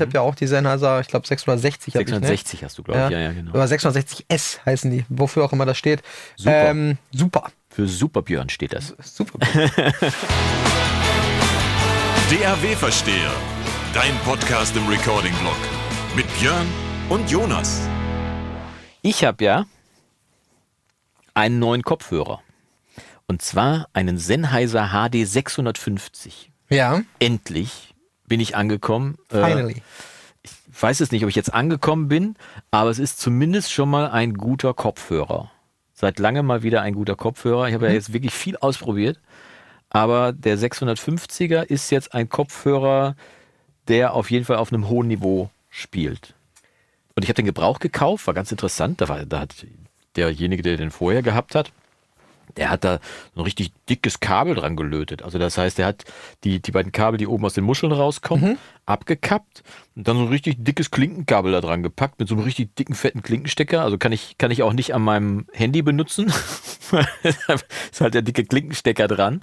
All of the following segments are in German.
Ich habe ja auch die Sennheiser, ich glaube 660 habe ich. 660 hast du, glaube ich. Ja, ja, genau. Oder 660S heißen die, wofür auch immer das steht. Super. Ähm, super. Für Super Björn steht das. Super. DAW-Versteher. Dein Podcast im Recording-Blog. Mit Björn und Jonas. Ich habe ja einen neuen Kopfhörer. Und zwar einen Sennheiser HD 650. ja, Endlich bin ich angekommen. Äh, finally. ich weiß es nicht, ob ich jetzt angekommen bin, aber es ist zumindest schon mal ein guter Kopfhörer. Seit langem mal wieder ein guter Kopfhörer. Ich habe ja jetzt wirklich viel ausprobiert, aber der 650er ist jetzt ein Kopfhörer, der auf jeden Fall auf einem hohen Niveau spielt. Und ich habe den Gebrauch gekauft, war ganz interessant. Da, war, da hat derjenige, der den vorher gehabt hat, der hat da so ein richtig dickes Kabel dran gelötet. Also das heißt, der hat die, die beiden Kabel, die oben aus den Muscheln rauskommen, abgekappt und dann so ein richtig dickes Klinkenkabel da dran gepackt mit so einem richtig dicken, fetten Klinkenstecker. Also kann ich, kann ich auch nicht an meinem Handy benutzen. ist halt der dicke Klinkenstecker dran.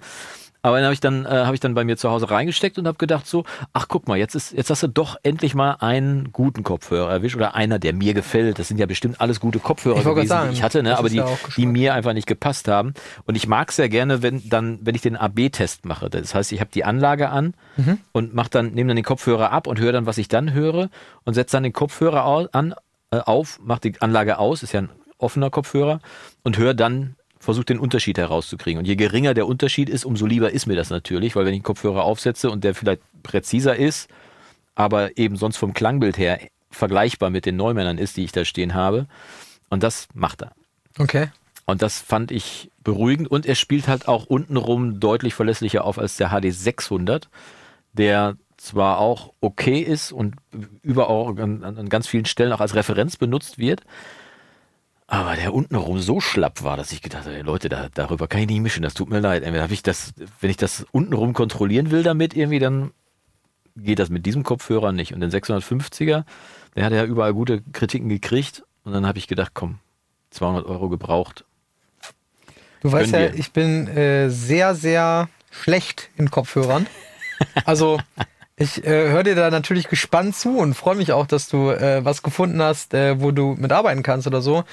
Aber dann habe ich dann äh, habe ich dann bei mir zu Hause reingesteckt und habe gedacht so, ach guck mal, jetzt ist jetzt hast du doch endlich mal einen guten Kopfhörer erwischt oder einer, der mir gefällt. Das sind ja bestimmt alles gute Kopfhörer Ich gewesen, sagen, die ich hatte, ne, aber die ja die mir einfach nicht gepasst haben. Und ich mag sehr gerne, wenn dann wenn ich den AB-Test mache. Das heißt, ich habe die Anlage an Mhm. und mach dann nehme dann den Kopfhörer ab und höre dann, was ich dann höre und setze dann den Kopfhörer an äh, auf, mache die Anlage aus, ist ja ein offener Kopfhörer und höre dann versucht den Unterschied herauszukriegen. Und je geringer der Unterschied ist, umso lieber ist mir das natürlich, weil wenn ich den Kopfhörer aufsetze und der vielleicht präziser ist, aber eben sonst vom Klangbild her vergleichbar mit den Neumännern ist, die ich da stehen habe. Und das macht er. Okay. Und das fand ich beruhigend. Und er spielt halt auch untenrum deutlich verlässlicher auf als der HD 600, der zwar auch okay ist und überall an, an ganz vielen Stellen auch als Referenz benutzt wird, aber der untenrum so schlapp war, dass ich gedacht habe, Leute, da, darüber kann ich nicht mischen, das tut mir leid. Entweder hab ich das, wenn ich das untenrum kontrollieren will damit irgendwie, dann geht das mit diesem Kopfhörer nicht. Und den 650er, der hat ja überall gute Kritiken gekriegt. Und dann habe ich gedacht, komm, 200 Euro gebraucht. Du weißt ja, ich bin äh, sehr, sehr schlecht in Kopfhörern. Also ich äh, höre dir da natürlich gespannt zu und freue mich auch, dass du äh, was gefunden hast, äh, wo du mitarbeiten kannst oder so.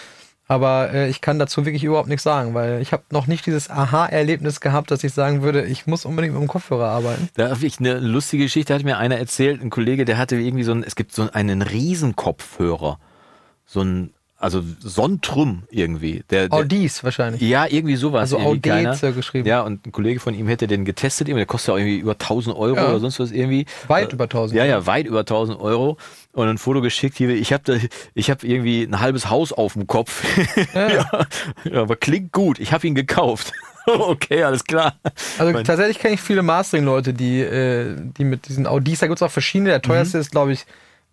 Aber äh, ich kann dazu wirklich überhaupt nichts sagen, weil ich habe noch nicht dieses Aha-Erlebnis gehabt, dass ich sagen würde, ich muss unbedingt mit dem Kopfhörer arbeiten. Da habe ich eine lustige Geschichte, hat mir einer erzählt, ein Kollege, der hatte irgendwie so ein, es gibt so einen Riesenkopfhörer. So ein, also Sontrum irgendwie. Der, der, Audis wahrscheinlich. Ja, irgendwie sowas. Also Audeze keiner. geschrieben. Ja, und ein Kollege von ihm hätte den getestet, der kostet ja irgendwie über 1000 Euro Ja. oder sonst was irgendwie. Weit über 1000 Ja, ja, weit über 1000 Euro. Und ein Foto geschickt hier, ich habe hab irgendwie ein halbes Haus auf dem Kopf. Ja. ja, aber klingt gut, ich habe ihn gekauft. okay, alles klar. Also Mein- tatsächlich kenne ich viele Mastering-Leute, die, äh, die mit diesen Audis, da gibt es auch verschiedene. Der Mhm. teuerste ist, glaube ich,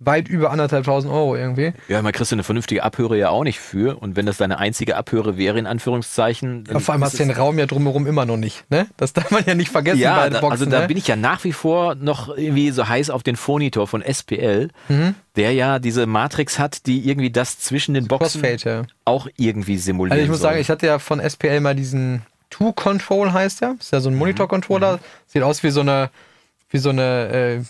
weit über anderthalb tausend Euro irgendwie. Ja, man kriegst du eine vernünftige Abhöre ja auch nicht für. Und wenn das deine einzige Abhöre wäre, in Anführungszeichen. Aber vor allem hast du den Raum ja drumherum immer noch nicht. Ne? Das darf man ja nicht vergessen bei Ja, den da, Boxen. also da ne? bin ich ja nach wie vor noch irgendwie so heiß auf den Phonitor von SPL, Mhm. der ja diese Matrix hat, die irgendwie das zwischen den Boxen Crossfade, ja. auch irgendwie simulieren Also ich muss soll. sagen, ich hatte ja von SPL mal diesen Two-Control heißt der. Ist ja so Mhm. ein Monitor-Controller. Sieht aus wie so eine, wie so eine, äh,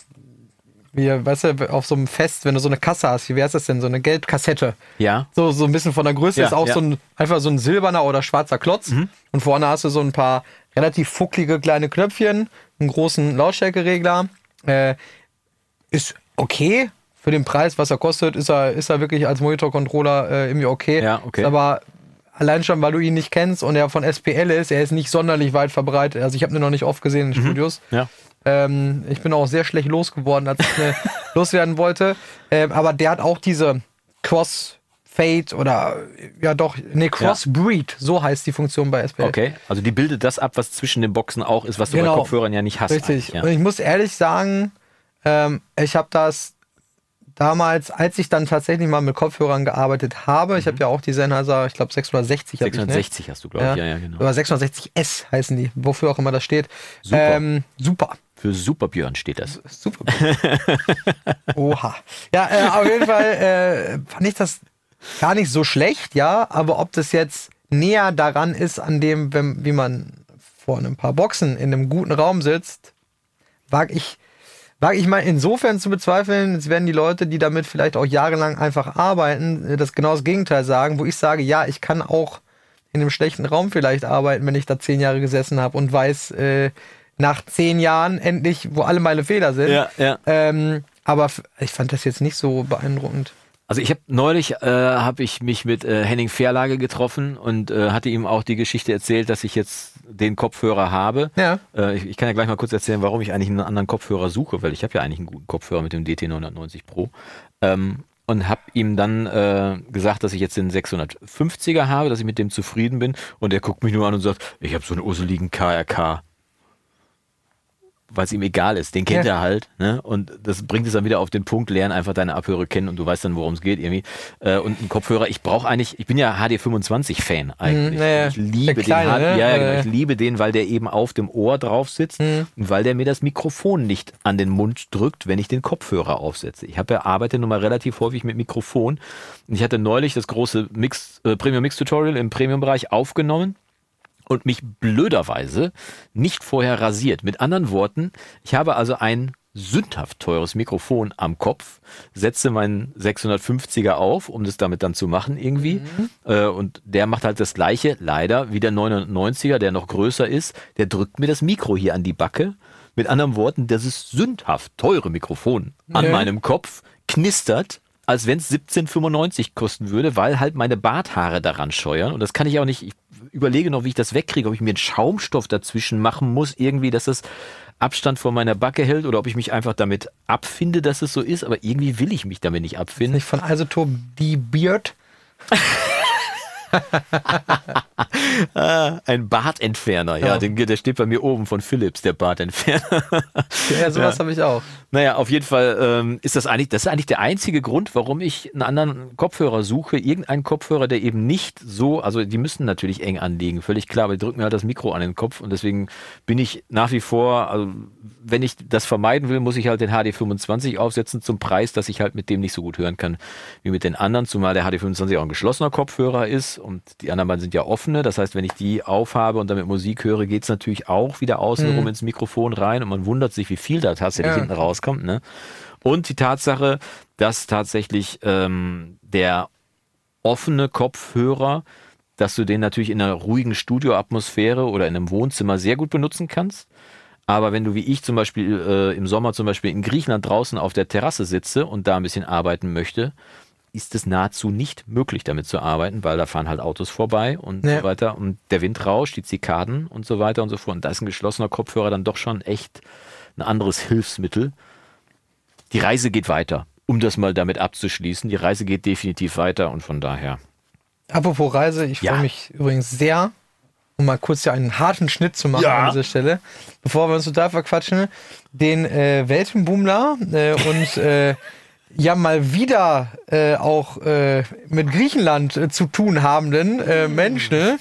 wie, weißt du, auf so einem Fest, wenn du so eine Kasse hast, wie heißt das denn? So eine Geldkassette. ja, So, so ein bisschen von der Größe Ja, ist auch ja. so ein, einfach so ein silberner oder schwarzer Klotz. Und vorne hast du so ein paar relativ fucklige kleine Knöpfchen, einen großen Lautstärkeregler. Äh, ist okay. Für den Preis, was er kostet, ist er, ist er wirklich als Monitor-Controller äh, irgendwie okay. Ja, okay. Ist aber allein schon, weil du ihn nicht kennst und er von SPL ist, er ist nicht sonderlich weit verbreitet. Also ich habe ihn noch nicht oft gesehen in Studios. ja. Ähm, ich bin auch sehr schlecht losgeworden, als ich ne, loswerden wollte. Ähm, aber der hat auch diese Crossfade oder ja doch, nee, Crossbreed, so heißt die Funktion bei SPL. Okay, also die bildet das ab, was zwischen den Boxen auch ist, was du Genau. bei Kopfhörern ja nicht hast. Richtig. Ja. Und ich muss ehrlich sagen, ähm, ich habe das damals, als ich dann tatsächlich mal mit Kopfhörern gearbeitet habe, ich habe ja auch die Sennheiser, ich glaube 660 habe ich, ne? 660 hast du, glaube ich. Ja, ja, genau. Oder 660S heißen die, wofür auch immer das steht. Super. Ähm, super. Für Super Björn steht das. Super. Oha. Ja, äh, auf jeden Fall äh, fand ich das gar nicht so schlecht, ja, aber ob das jetzt näher daran ist, an dem, wenn, wie man vor ein paar Boxen in einem guten Raum sitzt, wage ich, Wage ich mal insofern zu bezweifeln, es werden die Leute, die damit vielleicht auch jahrelang einfach arbeiten, äh, das genau das Gegenteil sagen, wo ich sage, ja, ich kann auch in einem schlechten Raum vielleicht arbeiten, wenn ich da zehn Jahre gesessen habe und weiß, äh, nach zehn Jahren endlich, wo alle meine Fehler sind. Ja, ja. Ähm, aber ich fand das jetzt nicht so beeindruckend. Also ich habe neulich äh, habe ich mich mit äh, Henning Verlage getroffen und äh, hatte ihm auch die Geschichte erzählt, dass ich jetzt den Kopfhörer habe. Ja. Äh, ich, ich kann ja gleich mal kurz erzählen, warum ich eigentlich einen anderen Kopfhörer suche, weil ich habe ja eigentlich einen guten Kopfhörer mit dem DT 990 Pro. Ähm, und habe ihm dann äh, gesagt, dass ich jetzt den 650er habe, dass ich mit dem zufrieden bin. Und er guckt mich nur an und sagt, ich habe so einen urseligen KRK. Weil es ihm egal ist, den kennt Ja. er halt. Ne? Und das bringt es dann wieder auf den Punkt, lern einfach deine Abhöre kennen und du weißt dann, worum es geht irgendwie. Äh, und ein Kopfhörer, ich brauche eigentlich, ich bin ja HD25-Fan eigentlich. Mhm, naja, ich liebe kleine, den, ne? ja, ja, genau, Äh. ich liebe den, weil der eben auf dem Ohr drauf sitzt Mhm. und weil der mir das Mikrofon nicht an den Mund drückt, wenn ich den Kopfhörer aufsetze. Ich habe ja arbeite nun mal relativ häufig mit Mikrofon. Und ich hatte neulich das große Mix, äh, Premium Mix Tutorial im Premium-Bereich aufgenommen und mich blöderweise nicht vorher rasiert. Mit anderen Worten, ich habe also ein sündhaft teures Mikrofon am Kopf, setze meinen 650er auf, um das damit dann zu machen irgendwie. Äh, und der macht halt das gleiche, leider, wie der 99er, der noch größer ist. Der drückt mir das Mikro hier an die Backe. Mit anderen Worten, das ist sündhaft teure Mikrofon an Ja. meinem Kopf, knistert als wenn es 17,95 kosten würde, weil halt meine Barthaare daran scheuern. Und das kann ich auch nicht. Ich überlege noch, wie ich das wegkriege, ob ich mir einen Schaumstoff dazwischen machen muss, irgendwie, dass das Abstand von meiner Backe hält oder ob ich mich einfach damit abfinde, dass es so ist. Aber irgendwie will ich mich damit nicht abfinden. Nicht von Isotop die Beard. Ein Bartentferner, ja, Ja. Den, der steht bei mir oben von Philips, der Bartentferner. Ja, sowas habe ich auch. Naja, auf jeden Fall ähm, ist das eigentlich, das ist eigentlich der einzige Grund, warum ich einen anderen Kopfhörer suche. Irgendeinen Kopfhörer, der eben nicht so, also die müssen natürlich eng anliegen, völlig klar, aber die drücken mir halt das Mikro an den Kopf und deswegen bin ich nach wie vor, also wenn ich das vermeiden will, muss ich halt den HD25 aufsetzen zum Preis, dass ich halt mit dem nicht so gut hören kann wie mit den anderen, zumal der HD25 auch ein geschlossener Kopfhörer ist und die anderen beiden sind ja offene. Das heißt, wenn ich die aufhabe und damit Musik höre, geht's natürlich auch wieder außenrum ins Mikrofon rein und man wundert sich, wie viel da tatsächlich Ja. hinten rauskommt. Ne? Und die Tatsache, dass tatsächlich ähm, der offene Kopfhörer, dass du den natürlich in einer ruhigen Studioatmosphäre oder in einem Wohnzimmer sehr gut benutzen kannst. Aber wenn du wie ich zum Beispiel äh, im Sommer zum Beispiel in Griechenland draußen auf der Terrasse sitze und da ein bisschen arbeiten möchte, ist es nahezu nicht möglich, damit zu arbeiten, weil da fahren halt Autos vorbei und Ja. so weiter. Und der Wind rauscht, die Zikaden und so weiter und so fort. Und da ist ein geschlossener Kopfhörer dann doch schon echt ein anderes Hilfsmittel. Die Reise geht weiter, um das mal damit abzuschließen. Die Reise geht definitiv weiter und von daher. Apropos Reise, ich Ja. freue mich übrigens sehr, um mal kurz hier einen harten Schnitt zu machen Ja. an dieser Stelle, bevor wir uns total verquatschen, den äh, Weltenbummler äh, und äh, ja mal wieder äh, auch äh, mit Griechenland äh, zu tun habenden äh, Menschen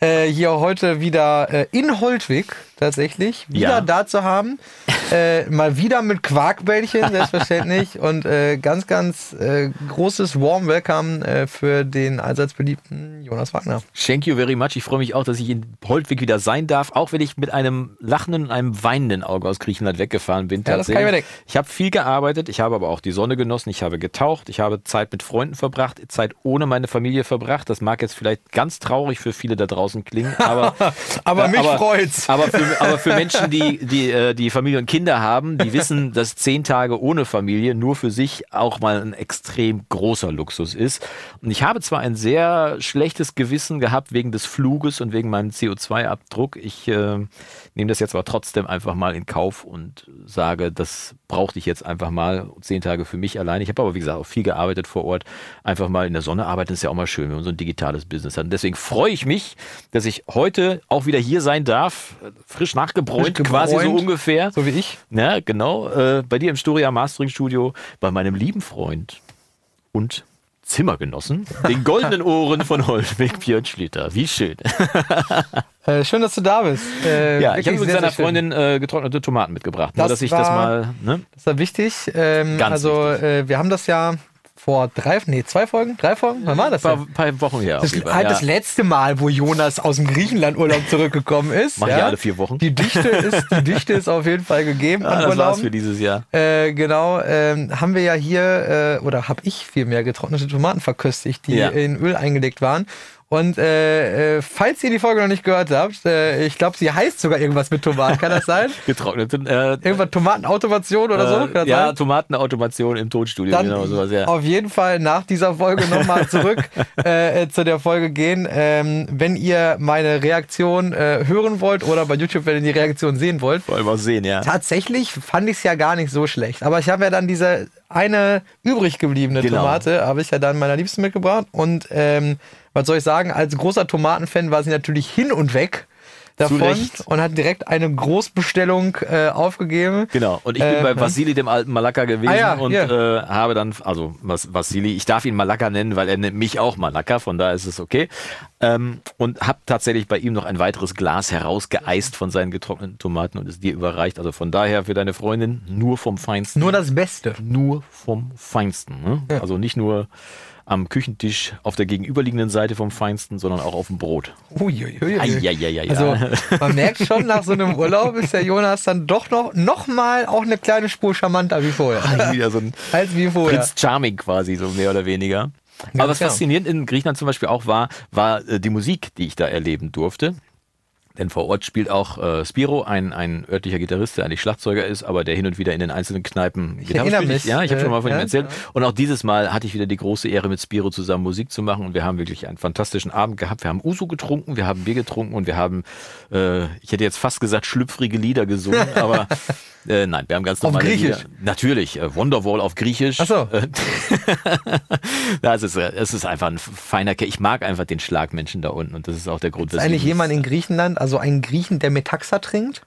äh, hier heute wieder äh, in Holtwig tatsächlich wieder Ja. da zu haben. Äh, mal wieder mit Quarkbällchen, selbstverständlich. und äh, ganz, ganz äh, großes Warm Welcome äh, für den allseits beliebten Jonas Wagner. Thank you very much. Ich freue mich auch, dass ich in Holtwig wieder sein darf, auch wenn ich mit einem lachenden und einem weinenden Auge aus Griechenland weggefahren bin. Ja, das kann ich mir denken. Ich habe viel gearbeitet, ich habe aber auch die Sonne genossen, ich habe getaucht, ich habe Zeit mit Freunden verbracht, Zeit ohne meine Familie verbracht. Das mag jetzt vielleicht ganz traurig für viele da draußen klingen, aber Aber mich freut's. Aber für, aber für Menschen, die, die, äh, die Familie und Kinder haben, die wissen, dass zehn Tage ohne Familie nur für sich auch mal ein extrem großer Luxus ist. Und ich habe zwar ein sehr schlechtes Gewissen gehabt wegen des Fluges und wegen meinem CO2-Abdruck. Ich äh, nehme das jetzt aber trotzdem einfach mal in Kauf und sage, das brauchte ich jetzt einfach mal zehn Tage für mich allein. Ich habe aber, wie gesagt, auch viel gearbeitet vor Ort. Einfach mal in der Sonne arbeiten ist ja auch mal schön, wenn man so ein digitales Business hat. Und deswegen freue ich mich, dass ich heute auch wieder hier sein darf. Frisch nachgebräunt, Frisch quasi so ungefähr. So wie ich. Ja, genau. Äh, bei dir im Storia Mastering Studio, bei meinem lieben Freund und Zimmergenossen, den goldenen Ohren von Holtweg Björn Schlitter. Wie schön. Äh, schön, dass du da bist. Äh, Ja, ich habe sehr, seiner. Freundin äh, getrocknete Tomaten mitgebracht. Nur, Das dass ich das war- mal. Ne? Das war wichtig. Ähm, Ganz also wichtig. Äh, wir haben das ja vor drei, nee, zwei Folgen, drei Folgen, wann war das Ein paar, paar Wochen her. Das, jeden ah, Fall, das ja. letzte Mal, wo Jonas aus dem Griechenland-Urlaub zurückgekommen ist. Mach ich alle vier Wochen. Die Dichte ist, die Dichte ist auf jeden Fall gegeben an das war's für dieses Jahr. Äh, genau, ähm, haben wir ja hier, äh, oder habe ich vielmehr getrocknete Tomaten verköstigt, die Ja. in Öl eingelegt waren. Und äh, äh, falls ihr die Folge noch nicht gehört habt, äh, ich glaube, sie heißt sogar irgendwas mit Tomaten. Kann das sein? Getrocknete. Äh, Irgendwas Tomatenautomation oder so? Kann äh, das ja, sein? Tomatenautomation im Tonstudio. Dann genau, sowas, ja. auf jeden Fall nach dieser Folge nochmal zurück äh, zu der Folge gehen. Ähm, wenn ihr meine Reaktion hören wollt oder bei YouTube, wenn ihr die Reaktion sehen wollt, Wollen wir sehen, ja. tatsächlich fand ich es ja gar nicht so schlecht. Aber ich habe ja dann diese eine übrig gebliebene Genau. Tomate, habe ich ja dann meiner Liebsten mitgebracht. Und ähm, was soll ich sagen, als großer Tomatenfan war sie natürlich hin und weg davon Recht. und hat direkt eine Großbestellung äh, aufgegeben. Genau. Und ich bin Äh, bei Vasili, dem alten Malaka, gewesen Ah ja, und hier. äh, habe dann, also Vas- Vasili, ich darf ihn Malaka nennen, weil er nennt mich auch Malaka, von daher ist es okay. Ähm, und habe tatsächlich bei ihm noch ein weiteres Glas herausgeeist von seinen getrockneten Tomaten und es dir überreicht. Also von daher für deine Freundin nur vom Feinsten. Nur das Beste. nur vom Feinsten. Ne? Also nicht nur am Küchentisch auf der gegenüberliegenden Seite vom Feinsten, sondern auch auf dem Brot. Uiuiui. Also man merkt schon, nach so einem Urlaub ist der Jonas dann doch noch, noch mal auch eine kleine Spur charmanter wie vorher. wieder so ein Als wie vorher. Prinz Charming quasi, so mehr oder weniger. Aber was genau. faszinierend in Griechenland zum Beispiel auch war, war äh, die Musik, die ich da erleben durfte. Denn vor Ort spielt auch äh, Spiro, ein, ein örtlicher Gitarrist, der eigentlich Schlagzeuger ist, aber der hin und wieder in den einzelnen Kneipen Gitarre erinnere spielt. mich, Ja, ich habe schon mal von ihm ja, erzählt. Und auch dieses Mal hatte ich wieder die große Ehre, mit Spiro zusammen Musik zu machen. Und wir haben wirklich einen fantastischen Abend gehabt. Wir haben Uso getrunken, wir haben Bier getrunken und wir haben, äh, ich hätte jetzt fast gesagt, schlüpfrige Lieder gesungen, aber äh, nein, wir haben ganz Auf normale Griechisch? Lieder. Natürlich, äh, Wonderwall auf Griechisch. Ach so. Äh, ja, es ist, äh, es ist einfach ein feiner Kerl. Ich mag einfach den Schlagmenschen da unten und das ist auch der Grund, Ist eigentlich jemand in Griechenland, also ein Griechen, der Metaxa trinkt?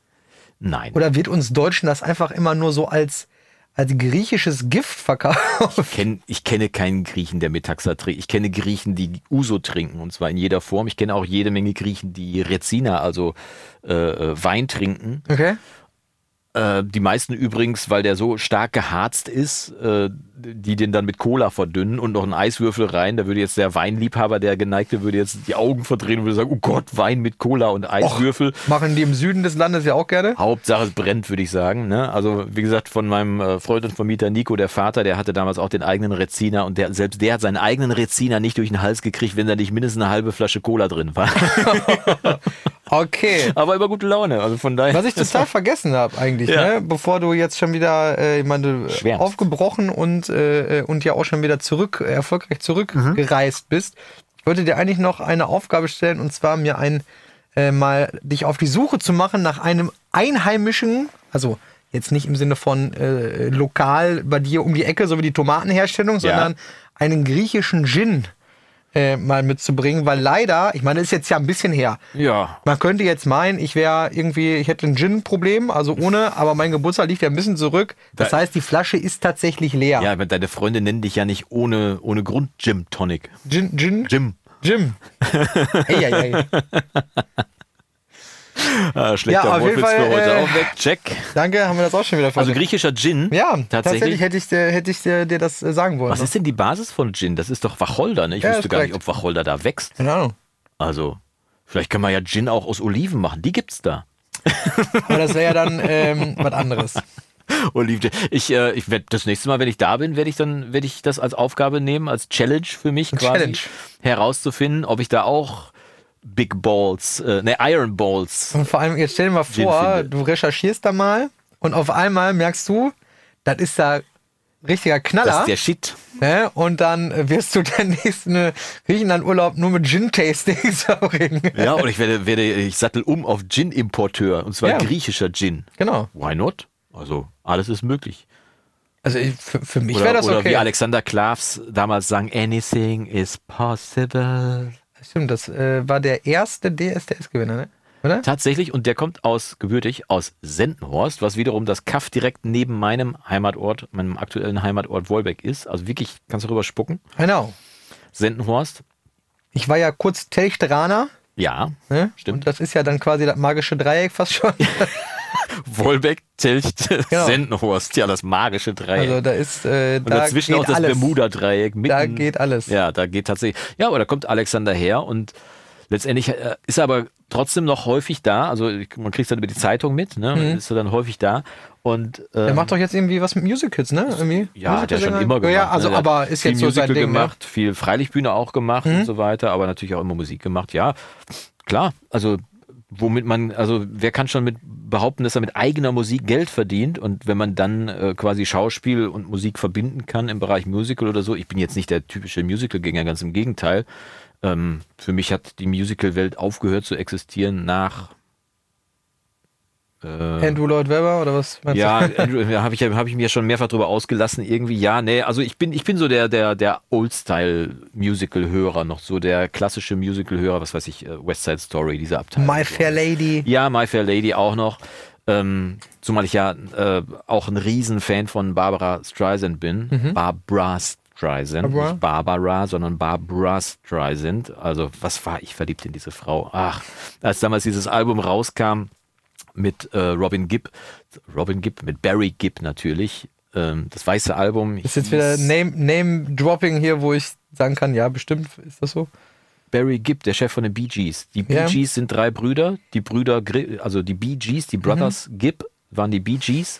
Nein. Oder wird uns Deutschen das einfach immer nur so als, als griechisches Gift verkauft? Ich, kenn, ich kenne keinen Griechen, der Metaxa trinkt. Ich kenne Griechen, die Uso trinken und zwar in jeder Form. Ich kenne auch jede Menge Griechen, die Rezina, also äh, äh, Wein trinken. Okay. Äh, die meisten übrigens, weil der so stark geharzt ist, äh, die den dann mit Cola verdünnen und noch einen Eiswürfel rein. Da würde jetzt der Weinliebhaber, der Geneigte, würde jetzt die Augen verdrehen und würde sagen, oh Gott, Wein mit Cola und Eiswürfel. Machen die im Süden des Landes ja auch gerne? Hauptsache es brennt, würde ich sagen. Ne? Also wie gesagt, von meinem äh, Freund und Vermieter Nico, der Vater, der hatte damals auch den eigenen Reziner und der, selbst der hat seinen eigenen Reziner nicht durch den Hals gekriegt, wenn da nicht mindestens eine halbe Flasche Cola drin war. Okay. Aber über gute Laune. Also von daher. Was ich total vergessen habe eigentlich, Ja. ne? bevor du jetzt schon wieder, äh, ich meine, Schwärmst. aufgebrochen und, äh, und ja auch schon wieder zurück, äh, erfolgreich zurückgereist bist. Ich wollte dir eigentlich noch eine Aufgabe stellen und zwar mir ein, äh, mal dich auf die Suche zu machen nach einem einheimischen, also jetzt nicht im Sinne von äh, lokal bei dir um die Ecke, so wie die Tomatenherstellung, sondern einen griechischen Gin äh, mal mitzubringen, weil leider, ich meine, das ist jetzt ja ein bisschen her. ja. Man könnte jetzt meinen, ich wäre irgendwie, ich hätte ein Gin-Problem, also ohne, aber mein Geburtstag liegt ja ein bisschen zurück. Das Da- heißt, die Flasche ist tatsächlich leer. Ja, aber deine Freunde nennen dich ja nicht ohne, ohne Grund Jim Tonic. Gin, Gin, Jim. Jim. Ey, ey, ey. Ah, schlechter Ja, Wortwitz für heute äh, auch weg. Check. Danke, haben wir das auch schon wieder Also versucht. griechischer Gin. Ja, tatsächlich, tatsächlich. hätte ich, dir, hätte ich dir, dir das äh, sagen wollen. Was ist denn die Basis von Gin? Das ist doch Wacholder, ne? Ich Ja, wusste gar nicht, ob Wacholder da wächst. Keine Ahnung. Also, vielleicht kann man ja Gin auch aus Oliven machen. Die gibt's da. Aber das wäre ja dann ähm, was anderes. Oliven. Ich, äh, ich werde das nächste Mal, wenn ich da bin, werde ich dann, werde ich das als Aufgabe nehmen, als Challenge für mich quasi Challenge. herauszufinden, ob ich da auch Big Balls, äh, ne, Iron Balls. Und vor allem, jetzt stell dir mal vor, du recherchierst da mal und auf einmal merkst du, das ist da richtiger Das Knaller. ist der Shit. Ne? Und dann äh, wirst du deinen nächsten Griechenland-Urlaub nur mit Gin-Tastings verbringen. Ja, und ich werde, werde, ich sattel um auf Gin-Importeur. Und zwar Ja. griechischer Gin. Genau. Why not? Also, alles ist möglich. Also ich, für, für mich Oder, wäre das oder okay. wie Alexander Klavs damals sang, anything is possible. Stimmt, das äh, war der erste DSDS-Gewinner, ne? Oder? Tatsächlich, und der kommt aus, gebürtig, aus Sendenhorst, was wiederum das Kaff direkt neben meinem Heimatort, meinem aktuellen Heimatort Wolbeck ist. Also wirklich, kannst du rüber spucken. Genau. Sendenhorst, Ich war ja kurz Telchteraner. ja, Ne? Stimmt. Und das ist ja dann quasi das magische Dreieck fast schon. Wolbeck, Telcht, Genau. Sendenhorst. Ja, das magische Dreieck. Also da ist äh, und da dazwischen auch das. Bermuda-Dreieck. Da geht alles. Ja, da geht tatsächlich. Ja, aber da kommt Alexander her und letztendlich äh, ist er aber trotzdem noch häufig da. Also man kriegt es dann über die Zeitung mit, ne? Mhm. Ist er dann häufig da. Und ähm, macht doch jetzt irgendwie was mit Musicals, ne? Irgendwie ja, hat er schon immer gemacht. Ja, also ne? Aber ist viel jetzt so sein Musical Ding, ne? gemacht, viel Freilichtbühne auch gemacht Mhm. und so weiter, aber natürlich auch immer Musik gemacht. Ja, klar. Also womit man, also wer kann schon mit behaupten, dass er mit eigener Musik Geld verdient und wenn man dann äh, quasi Schauspiel und Musik verbinden kann im Bereich Musical oder so, ich bin jetzt nicht der typische Musical-Gänger, ganz im Gegenteil. Ähm, für mich hat die Musical-Welt aufgehört zu existieren nach Andrew Lloyd Webber oder was? meinst ja, du? Da habe ich, hab ich mir schon mehrfach drüber ausgelassen. Irgendwie, ja, nee, also ich bin, ich bin so der, der, der Old-Style-Musical-Hörer, noch so der klassische Musical-Hörer, was weiß ich, äh, West Side Story, diese Abteilung. My Fair Lady. Ja, My Fair Lady auch noch. Ähm, zumal ich ja äh, auch ein Riesenfan von Barbara Streisand bin. Barbara Streisand. Mhm. Barbara? Nicht Barbara, sondern Barbara Streisand. Also, was war ich verliebt in diese Frau? Ach, als damals dieses Album rauskam mit äh, Robin Gibb, Robin Gibb, mit Barry Gibb natürlich. Ähm, das weiße Album. Ist jetzt wieder hieß Name, hier, wo ich sagen kann, ja, bestimmt ist das so. Barry Gibb, der Chef von den Bee Gees. Die Bee Ja. Gees sind drei Brüder. Die Brüder, also die Bee Gees, die Brothers Mhm. Gibb waren die Bee Gees.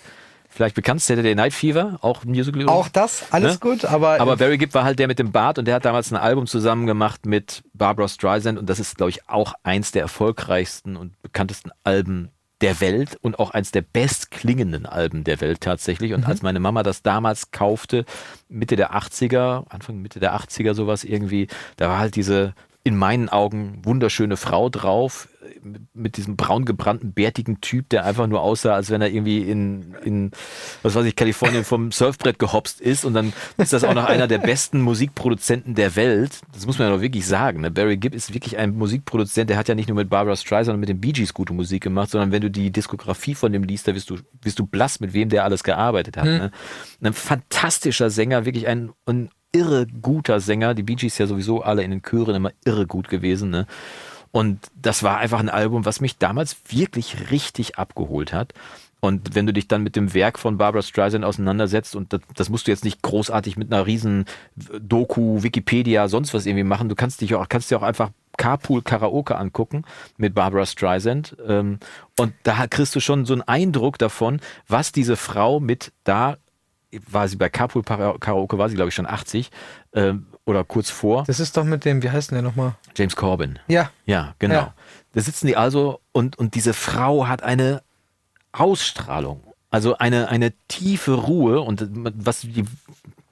Vielleicht bekannt, Saturday Night Fever, auch Musical. Auch das, alles Ne? gut, aber, Aber Barry Gibb war halt der mit dem Bart und der hat damals ein Album zusammen gemacht mit Barbara Streisand und das ist, glaube ich, auch eins der erfolgreichsten und bekanntesten Alben der Welt und auch eins der bestklingenden Alben der Welt tatsächlich. Und als meine Mama das damals kaufte, Mitte der 80er, Anfang Mitte der 80er sowas irgendwie, da war halt diese in meinen Augen wunderschöne Frau drauf, mit- diesem braun gebrannten, bärtigen Typ, der einfach nur aussah, als wenn er irgendwie in, in was weiß ich, Kalifornien vom Surfbrett gehopst ist. Und dann ist das auch noch einer der besten Musikproduzenten der Welt. Das muss man ja doch wirklich sagen. Ne? Barry Gibb ist wirklich ein Musikproduzent, der hat ja nicht nur mit Barbara Streisand und mit den Bee Gees gute Musik gemacht, sondern wenn du die Diskografie von dem liest, da wirst du, wirst du blass, mit wem der alles gearbeitet hat. Ne? Ein fantastischer Sänger, wirklich ein, ein irre guter Sänger. Die Bee Gees ja sowieso alle in den Chören immer irre gut gewesen. Ne? Und das war einfach ein Album, was mich damals wirklich richtig abgeholt hat. Und wenn du dich dann mit dem Werk von Barbara Streisand auseinandersetzt, und das, das musst du jetzt nicht großartig mit einer riesen Doku, Wikipedia, sonst was irgendwie machen, du kannst dich auch, kannst dir auch einfach Carpool Karaoke angucken mit Barbara Streisand. Ähm, und da kriegst du schon so einen Eindruck davon, was diese Frau mit da, war sie bei Carpool Karaoke, war sie glaube ich schon 80 ähm, oder kurz vor, das ist doch mit dem, wie heißt denn der nochmal? James Corbin. Ja, Ja, genau. Ja. Da sitzen die also und, und diese Frau hat eine Ausstrahlung, also eine, eine tiefe Ruhe und was die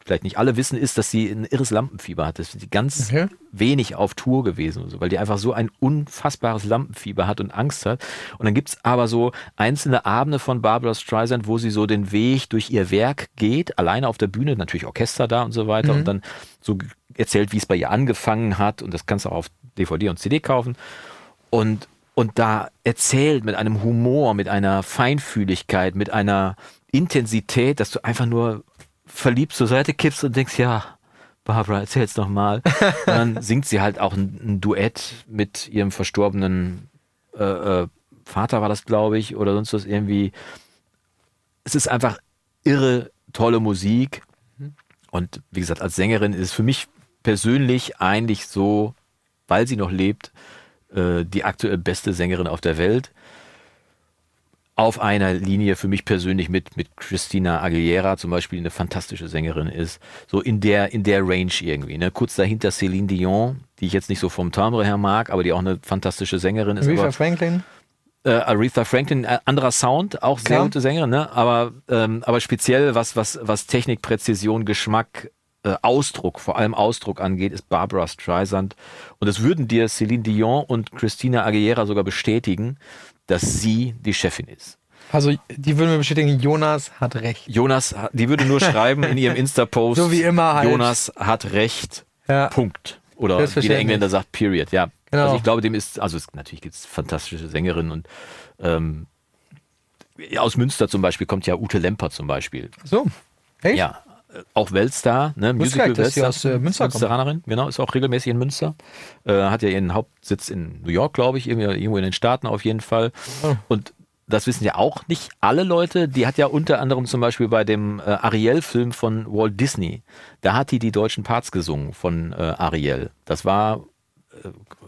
vielleicht nicht alle wissen, ist, dass sie ein irres Lampenfieber hat. Das ist sie ganz Okay. wenig auf Tour gewesen, und so, weil die einfach so ein unfassbares Lampenfieber hat und Angst hat. Und dann gibt's aber so einzelne Abende von Barbara Streisand, wo sie so den Weg durch ihr Werk geht, alleine auf der Bühne, natürlich Orchester da und so weiter, und dann so erzählt, wie es bei ihr angefangen hat. Und das kannst du auch auf DVD und CD kaufen und, und da erzählt mit einem Humor, mit einer Feinfühligkeit, mit einer Intensität, dass du einfach nur verliebt zur Seite kippst und denkst, ja, Barbara, erzähl's noch mal. Und dann singt sie halt auch ein, ein Duett mit ihrem verstorbenen äh, äh, Vater, war das, glaube ich, oder sonst was irgendwie. Es ist einfach irre tolle Musik. Und wie gesagt, als Sängerin ist es für mich persönlich eigentlich so, weil sie noch lebt, äh, die aktuell beste Sängerin auf der Welt. Auf einer Linie für mich persönlich mit, mit Christina Aguilera zum Beispiel, die eine fantastische Sängerin ist. So in der, in der Range irgendwie. Ne? Kurz dahinter Céline Dion, die ich jetzt nicht so vom Timbre her mag, aber die auch eine fantastische Sängerin ist. Aretha aber, Franklin. äh, Aretha Franklin, äh, anderer Sound, auch sehr Klar. gute Sängerin, ne? aber, ähm, aber speziell was, was, was Technik, Präzision, Geschmack, äh, Ausdruck, vor allem Ausdruck angeht, ist Barbara Streisand. Und das würden dir Celine Dion und Christina Aguilera sogar bestätigen, dass sie die Chefin ist. Also, die würden mir bestätigen, Jonas hat recht. Jonas, die würde nur schreiben in ihrem Insta-Post, So wie immer halt. Jonas hat recht, Ja. Punkt. Oder wie der. Engländer sagt, Period, ja. Genau. Also ich glaube, dem ist, also es, natürlich gibt es fantastische Sängerinnen und ähm, aus Münster zum Beispiel kommt ja Ute Lemper zum Beispiel. So. Echt? Ja, auch Weltstar, ne? Gar nicht, dass sie aus, äh, Münster. Münsteranerin, genau, ist auch regelmäßig in Münster. Äh, hat ja ihren Hauptsitz in New York, glaube ich, irgendwo in den Staaten auf jeden Fall. Oh. Und das wissen ja auch nicht alle Leute. Die hat ja unter anderem zum Beispiel bei dem äh, Ariel-Film von Walt Disney, da hat die die deutschen Parts gesungen von äh, Ariel. Das war, äh,